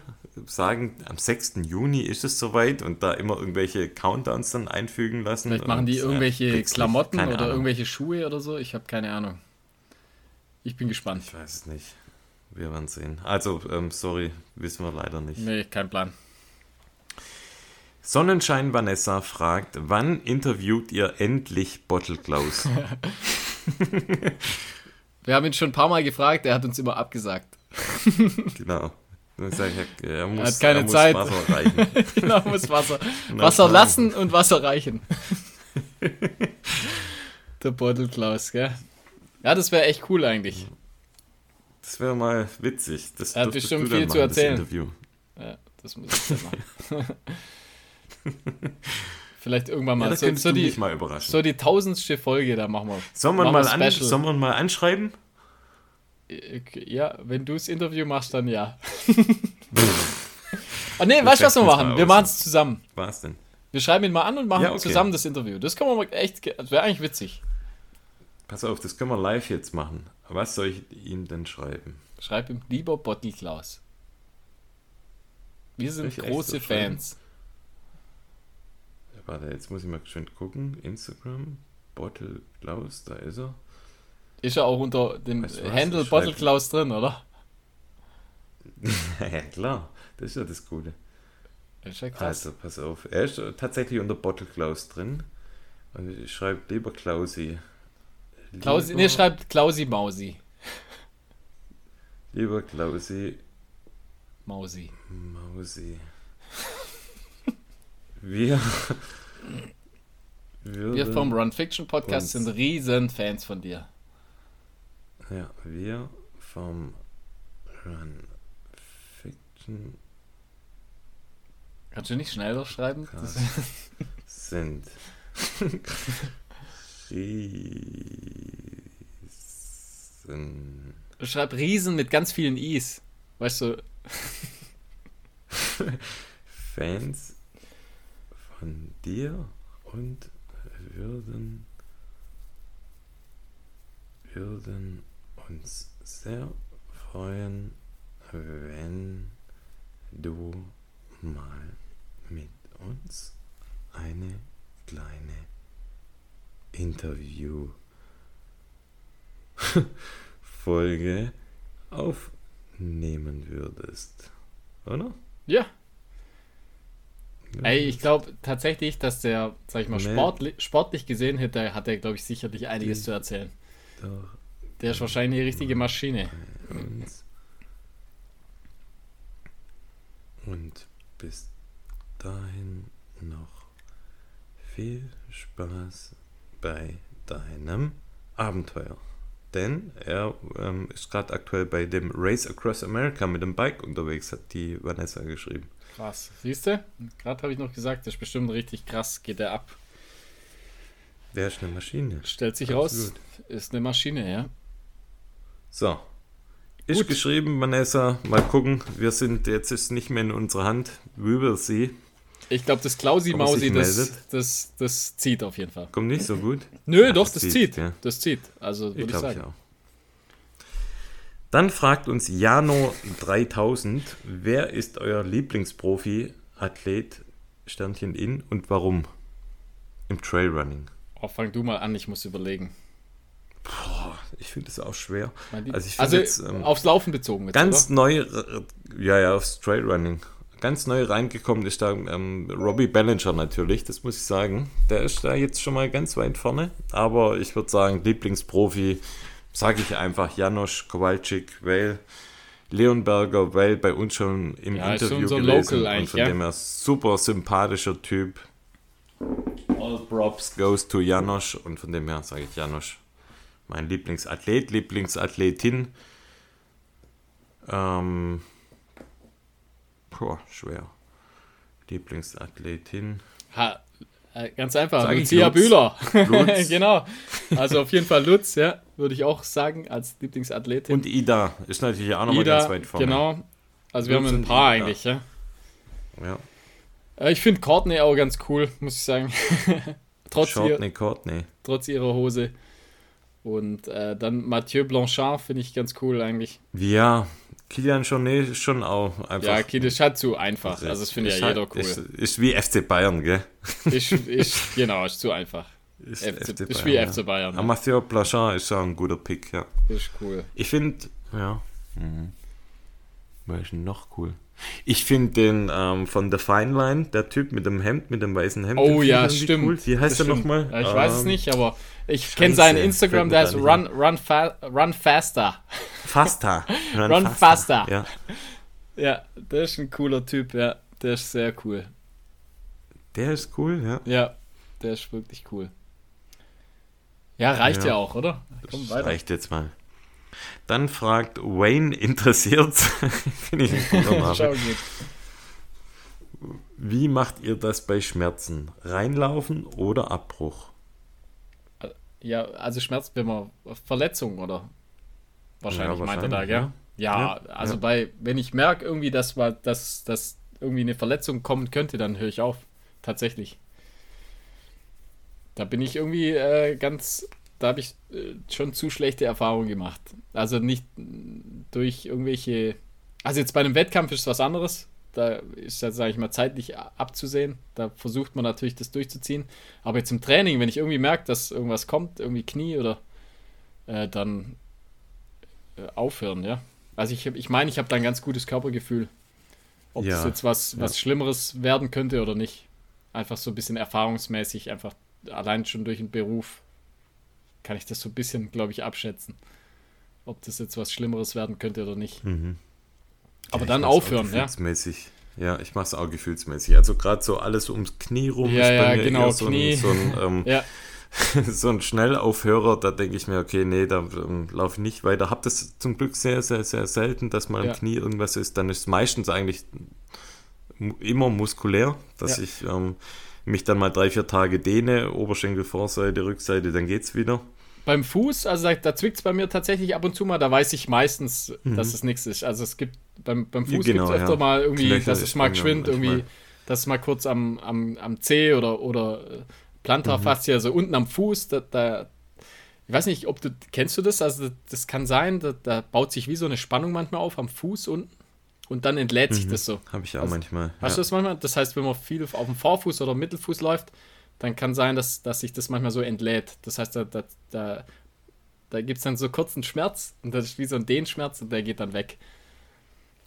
sagen, am 6. Juni ist es soweit und da immer irgendwelche Countdowns dann einfügen lassen. Vielleicht machen die und, irgendwelche nicht. Klamotten oder Ahnung. irgendwelche Schuhe oder so. Ich habe keine Ahnung. Ich bin gespannt. Ich weiß es nicht. Wir werden sehen. Also, ähm, sorry, wissen wir leider nicht. Nee, kein Plan. Sonnenschein Vanessa fragt, wann interviewt ihr endlich Bottle Klaus? [LAUGHS] [LAUGHS] Wir haben ihn schon ein paar Mal gefragt, er hat uns immer abgesagt. genau. Er, er muss, hat keine er muss Zeit. Wasser reichen. [LAUGHS] genau, muss Wasser, [LAUGHS] Wasser lassen und Wasser reichen. Der Bottle Klaus, gell? Ja, das wäre echt cool eigentlich. Das wäre mal witzig. Das Er hat bestimmt viel zu machen, das erzählen. Interview. Ja, das muss ich dann machen. Vielleicht irgendwann Ja, mal. da so, könntest so, du die, mich mal überraschen. so die tausendste Folge, da machen wir. sollen, wir mal wir an, sollen wir mal anschreiben? Ja, wenn du das Interview machst, dann ja. Ah nee, weißt du, was wir machen? Wir machen es zusammen. Was denn? Wir schreiben ihn mal an und machen Ja, okay. zusammen das Interview. Das man mal echt, das wäre eigentlich witzig. Pass auf, das können wir live jetzt machen. Was soll ich ihm denn schreiben? Schreib ihm lieber Bottle Klaus. Wir sind große so schreiben? Fans. Ja, Warte, jetzt muss ich mal schön gucken. Instagram, Bottle Klaus, da ist er. Ist ja auch unter dem Weißt du was? Handle Ich Bottle Klaus drin, oder? [LAUGHS] ja, klar, das ist ja das Gute. Ist ja krass. Also, pass auf. Er ist tatsächlich unter Bottle Klaus drin. Und ich schreibe lieber Klausi. Klausi, Lieber- nee, schreibt Klausi Mausi. Lieber Klausi Mausi. Mausi. Wir. Wir vom Run Fiction Podcast sind riesen Fans von dir. Ja, wir vom Run Fiction Kannst du nicht schneller schreiben? Sind. Riesen. schreib Riesen mit ganz vielen Is. Weißt du, Fans von dir und würden, würden uns sehr freuen, wenn du mal mit uns eine kleine Interview Folge aufnehmen würdest. Oder? ja. Ey, ich glaube tatsächlich, dass der, sag ich mal, Nee. sportlich, sportlich gesehen hätte, hat er, glaube ich, sicherlich einiges Die- zu erzählen. Doch Der ist wahrscheinlich die richtige Maschine. uns. Und bis dahin noch viel Spaß bei deinem Abenteuer. Denn er ähm, ist gerade aktuell bei dem Race Across America mit dem Bike unterwegs, hat die Vanessa geschrieben. Krass. Siehst du? Gerade habe ich noch gesagt, das ist bestimmt richtig krass, geht er ab. Der ist eine Maschine. Stellt sich Absolut. raus, ist eine Maschine, ja. So. Ist Gut. geschrieben, Vanessa. Mal gucken. Wir sind, jetzt ist nicht mehr in unserer Hand. We will see. Ich glaube, das Klausi Ob er sich Mausi, das, das, das zieht auf jeden Fall. Kommt nicht so gut. Nö, Ja, doch, das das zieht, zieht. ja. Das zieht. Also Ich würde ich, ich sagen. auch. Dann fragt uns Jano3000, wer ist euer Lieblingsprofi, Athlet, Sternchen in und warum? Im Trailrunning. Oh, fang du mal an, ich muss überlegen. ich finde es auch schwer. Also, ich also jetzt, ähm, aufs Laufen bezogen. Jetzt, ganz oder? neu, äh, ja, ja, aufs Trailrunning. Ganz neu reingekommen ist da ähm, Robbie Ballinger natürlich, das muss ich sagen. Der ist da jetzt schon mal ganz weit vorne. Aber ich würde sagen, Lieblingsprofi, sage ich einfach, Janosch Kowalczyk, weil Leonberger, weil bei uns schon im ja, Interview so gelesen und von ja? dem er super sympathischer Typ. All props goes to Janosch und von dem her sage ich Janosch. Mein Lieblingsathlet, Lieblingsathletin. Ähm, boah, schwer. Lieblingsathletin. Ha, äh, ganz einfach, Sag Lucia Bühler. [LAUGHS] genau. Also auf jeden Fall Lutz, ja, würde ich auch sagen, als Lieblingsathletin. Und Ida ist natürlich auch nochmal ganz weit vorne. Genau. Also wir Lutz haben ein paar eigentlich, ja. Ja. Äh, ich finde Courtney auch ganz cool, muss ich sagen. [LAUGHS] trotz, Courtney, Courtney. trotz ihrer Hose. Und äh, dann Mathieu Blanchard finde ich ganz cool eigentlich. Ja, Kilian Jornet ist schon auch einfach. Ja, Kilian ist halt zu einfach. Also, das finde ja jeder cool. Ist, ist, wie FC Bayern, gell? Ist, ist, genau, ist zu einfach. [LAUGHS] Ist, FC, FC Bayern, ist wie ja. FC Bayern. Ja. Mathieu Blanchard ist auch ein guter Pick, ja. Ist cool. Ich finde, ja. Mhm. War ist noch cool? Ich finde den ähm, von The Fine Line, der Typ mit dem Hemd, mit dem weißen Hemd. Oh ja, stimmt. Cool. Wie heißt er nochmal? Ja, ich ähm, weiß es ähm, nicht, aber ich kenne seinen Instagram, der ist Run, Run, fa Run Faster. Faster. [LAUGHS] Run, Run faster. faster. Ja. ja, der ist ein cooler Typ, ja. Der ist sehr cool. Der ist cool, ja. Ja, der ist wirklich cool. Ja, reicht ja, ja auch, oder? Komm. Reicht jetzt mal. Dann fragt Wayne interessiert, [LAUGHS] finde ich ein cooler Name. Wie macht ihr das bei Schmerzen? Reinlaufen oder Abbruch? Ja, also Schmerz, wenn man Verletzung oder wahrscheinlich, ja, meint er da, gell? Ja, ja also ja. bei, wenn ich merke irgendwie, dass, dass, dass irgendwie eine Verletzung kommen könnte, dann höre ich auf. Tatsächlich. Da bin ich irgendwie äh, ganz da habe ich äh, schon zu schlechte Erfahrungen gemacht. Also nicht durch irgendwelche. Also jetzt bei einem Wettkampf ist es was anderes. Da ist das, sage ich mal, zeitlich abzusehen. Da versucht man natürlich das durchzuziehen. Aber jetzt im Training, wenn ich irgendwie merke, dass irgendwas kommt, irgendwie Knie oder äh, dann äh, aufhören, ja. Also ich, ich meine, ich habe da ein ganz gutes Körpergefühl. Ob ja, das jetzt was, was Schlimmeres werden könnte oder nicht. Einfach so ein bisschen erfahrungsmäßig, einfach allein schon durch den Beruf kann ich das so ein bisschen, glaube ich, abschätzen. Ob das jetzt was Schlimmeres werden könnte oder nicht. Mhm. Aber ja, dann aufhören, ja. Ja, ich mache es auch gefühlsmäßig. Also gerade so alles ums Knie rum ja, ist bei ja, mir genau, so Knie. ein, so ein, ähm, [LAUGHS] ja. [LAUGHS] so ein Schnellaufhörer, da denke ich mir, okay, nee, da ähm, laufe ich nicht weiter. Hab das zum Glück sehr, sehr, sehr selten, dass mal im Knie irgendwas ist. Dann ist es meistens eigentlich immer muskulär, dass ich ähm, mich dann mal drei, vier Tage dehne, Oberschenkel, Vorseite, Rückseite, dann geht's wieder beim Fuß, also da, da zwickt es bei mir tatsächlich ab und zu mal, da weiß ich meistens, mhm. dass es nichts ist. Also es gibt beim, beim Fuß genau, gibt es öfter ja. mal irgendwie, Knöchel dass es mal geschwind irgendwie, dass es mal kurz am, am, am Zeh oder, oder äh, Plantarfaszie, mhm. also unten am Fuß, da, da, ich weiß nicht, ob du, kennst du das? Also das kann sein, da, da baut sich wie so eine Spannung manchmal auf am Fuß unten und dann entlädt sich mhm. das so. Habe ich auch also, manchmal. Hast ja. du das manchmal? Das heißt, wenn man viel auf dem Vorfuß oder Mittelfuß läuft, dann kann sein, dass, dass sich das manchmal so entlädt. Das heißt, da, da, da, da gibt es dann so kurzen Schmerz und das ist wie so ein Dehnschmerz und der geht dann weg.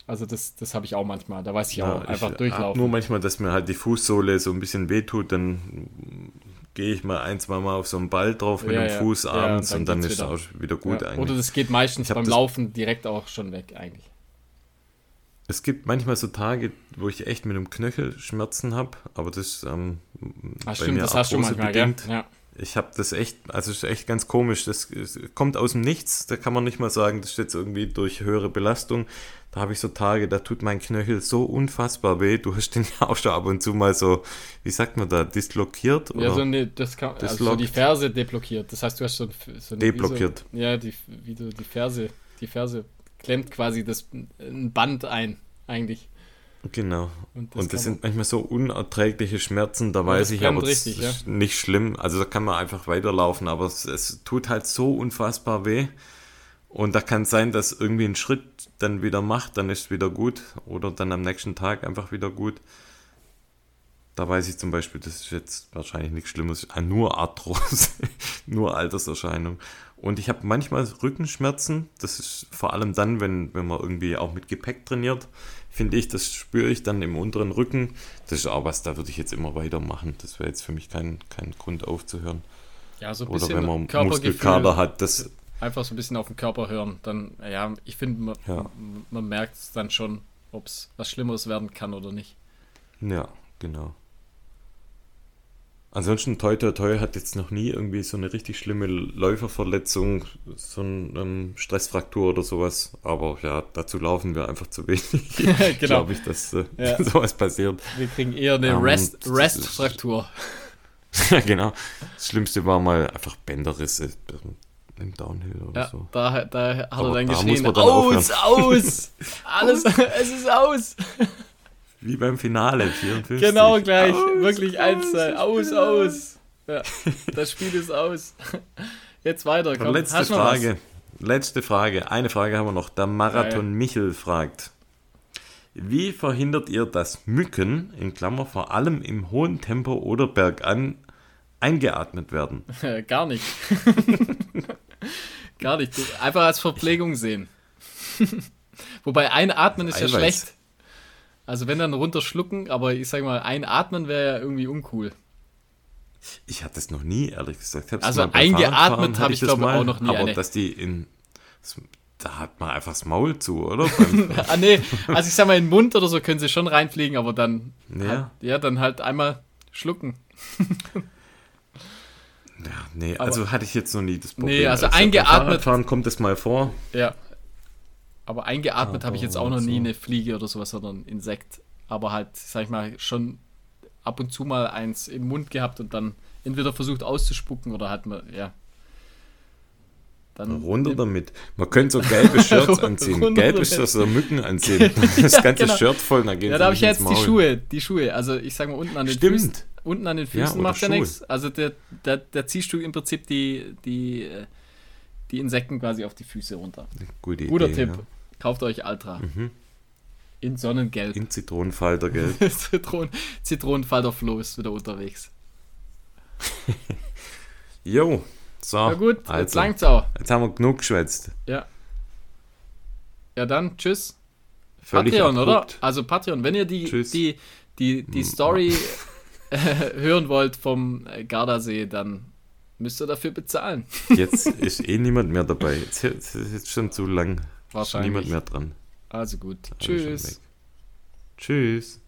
Also das, das habe ich auch manchmal. Da weiß ich ja, auch einfach ich durchlaufen. Nur manchmal, dass mir halt die Fußsohle so ein bisschen wehtut, dann gehe ich mal ein, zwei Mal auf so einen Ball drauf mit ja, dem ja. Fuß abends ja, und dann, und dann ist es auch wieder gut eigentlich. Oder das geht meistens beim Laufen direkt auch schon weg eigentlich. Es gibt manchmal so Tage, wo ich echt mit dem Knöchel Schmerzen habe, aber das ähm, Ach, bei stimmt, mir das hast du manchmal, bedingt. Ja. Ich habe das echt, also es ist echt ganz komisch. Das, das, kommt aus dem Nichts. Da kann man nicht mal sagen, das ist jetzt irgendwie durch höhere Belastung. Da habe ich so Tage, da tut mein Knöchel so unfassbar weh. Du hast den [LAUGHS] ja auch schon ab und zu mal so, wie sagt man da, dislokiert? Oder? Ja, so, eine, das kann, also so die Ferse deblockiert. Das heißt, du hast so, so eine, deblockiert. So, ja, die, wie du die Ferse, die Ferse klemmt quasi das, ein Band ein, eigentlich. Genau. Und das, und das sind manchmal so unerträgliche Schmerzen, da weiß ich aber, richtig, ja. nicht schlimm. Also da kann man einfach weiterlaufen, aber es, es, tut halt so unfassbar weh. Und da kann sein, dass irgendwie ein Schritt dann wieder macht, dann ist es wieder gut. Oder dann am nächsten Tag einfach wieder gut. Da weiß ich zum Beispiel, das ist jetzt wahrscheinlich nichts Schlimmes, ah, nur Arthrose, [LAUGHS] nur Alterserscheinung. Und ich habe manchmal Rückenschmerzen. Das ist vor allem dann, wenn, wenn man irgendwie auch mit Gepäck trainiert, finde ich, das spüre ich dann im unteren Rücken. Das ist auch was, da würde ich jetzt immer weitermachen. Das wäre jetzt für mich kein, kein Grund aufzuhören. Ja, so ein Oder bisschen wenn man. Muskelkater hat, das Einfach so ein bisschen auf den Körper hören. Dann, ja, ich finde, man, Ja. man merkt es dann schon, ob es was Schlimmeres werden kann oder nicht. Ja, genau. Ansonsten Toi Toi Toi hat jetzt noch nie irgendwie so eine richtig schlimme Läuferverletzung, so eine ähm, Stressfraktur oder sowas. Aber ja, dazu laufen wir einfach zu wenig. [LAUGHS] genau. Glaube ich, dass äh, Ja. [LAUGHS] sowas passiert. Wir kriegen eher eine Ähm, Rest- Rest-Fraktur. ja, [LAUGHS] genau. Das Schlimmste war mal einfach Bänderrisse im Downhill oder ja, so. da, da hat Aber er dann geschrien, aus, aus! Alles, es ist aus! Wie beim Finale, 54. Genau gleich, Aus, wirklich eins sein. Aus, aus. Ja, das Spiel ist aus. [LAUGHS] Jetzt weiter, komm. letzte Hast? Frage. Letzte Frage. Eine Frage haben wir noch. Der Marathon Michel fragt. Wie verhindert ihr, dass Mücken, in Klammer vor allem im hohen Tempo oder bergan, eingeatmet werden? [LAUGHS] Gar nicht. [LAUGHS] Gar nicht. Einfach als Verpflegung sehen. Wobei einatmen ist ja Eiweiß. schlecht. Also wenn dann runterschlucken, aber ich sag mal, einatmen wäre ja irgendwie uncool. Ich hatte es noch nie, ehrlich gesagt. Ich hab's Also eingeatmet habe ich, das glaube, mal, auch noch nie Aber eine. dass die in... Da hat man einfach das Maul zu, oder? [LAUGHS] Ah nee, also ich sag mal, in den Mund oder so können sie schon reinfliegen, aber dann Ja. halt, ja, dann halt einmal schlucken. ja, nee, also hatte ich jetzt noch nie das Nee, also beim eingeatmet- Fahrradfahren kommt es mal vor. Ja. Aber eingeatmet habe ich jetzt auch noch nie so. eine Fliege oder sowas, sondern ein Insekt. Aber halt, sag ich mal, schon ab und zu mal eins im Mund gehabt und dann entweder versucht auszuspucken oder hat man, ja. Dann Runter damit. Man könnte so gelbe [LAUGHS] Shirts anziehen. Runter Gelb ist das so Mücken anziehen. [LAUGHS] Das Ja, ganze genau. Shirt voll, dann gehen Ja, da habe ich jetzt die. Schuhe, die Schuhe. Also ich sag mal, unten an den Stimmt. Füßen. Unten an den Ja, Füßen oder macht ja nichts. Also der, der, da ziehst du im Prinzip die, die, äh, die Insekten quasi auf die Füße runter. Gute Guter Idee, Tipp. Ja. Kauft euch Ultra. Mhm. In Sonnengelb. In Zitronenfalter, gell? [LAUGHS] Zitronen, Zitronenfalter Flo ist wieder unterwegs. [LAUGHS] Jo, so. Na gut, jetzt also, langt's auch. jetzt haben wir genug geschwätzt. Ja. Ja, dann tschüss. Völlig Patreon, oder? abrupt. Also Patreon, wenn ihr die, Tschüss. die, die, die Story äh, [LAUGHS] hören wollt vom Gardasee, dann müsst ihr dafür bezahlen. [LAUGHS] Jetzt ist eh niemand mehr dabei. Jetzt, jetzt ist jetzt schon zu lang. Ist Wahrscheinlich. niemand mehr dran. Also gut. Tschüss. Tschüss.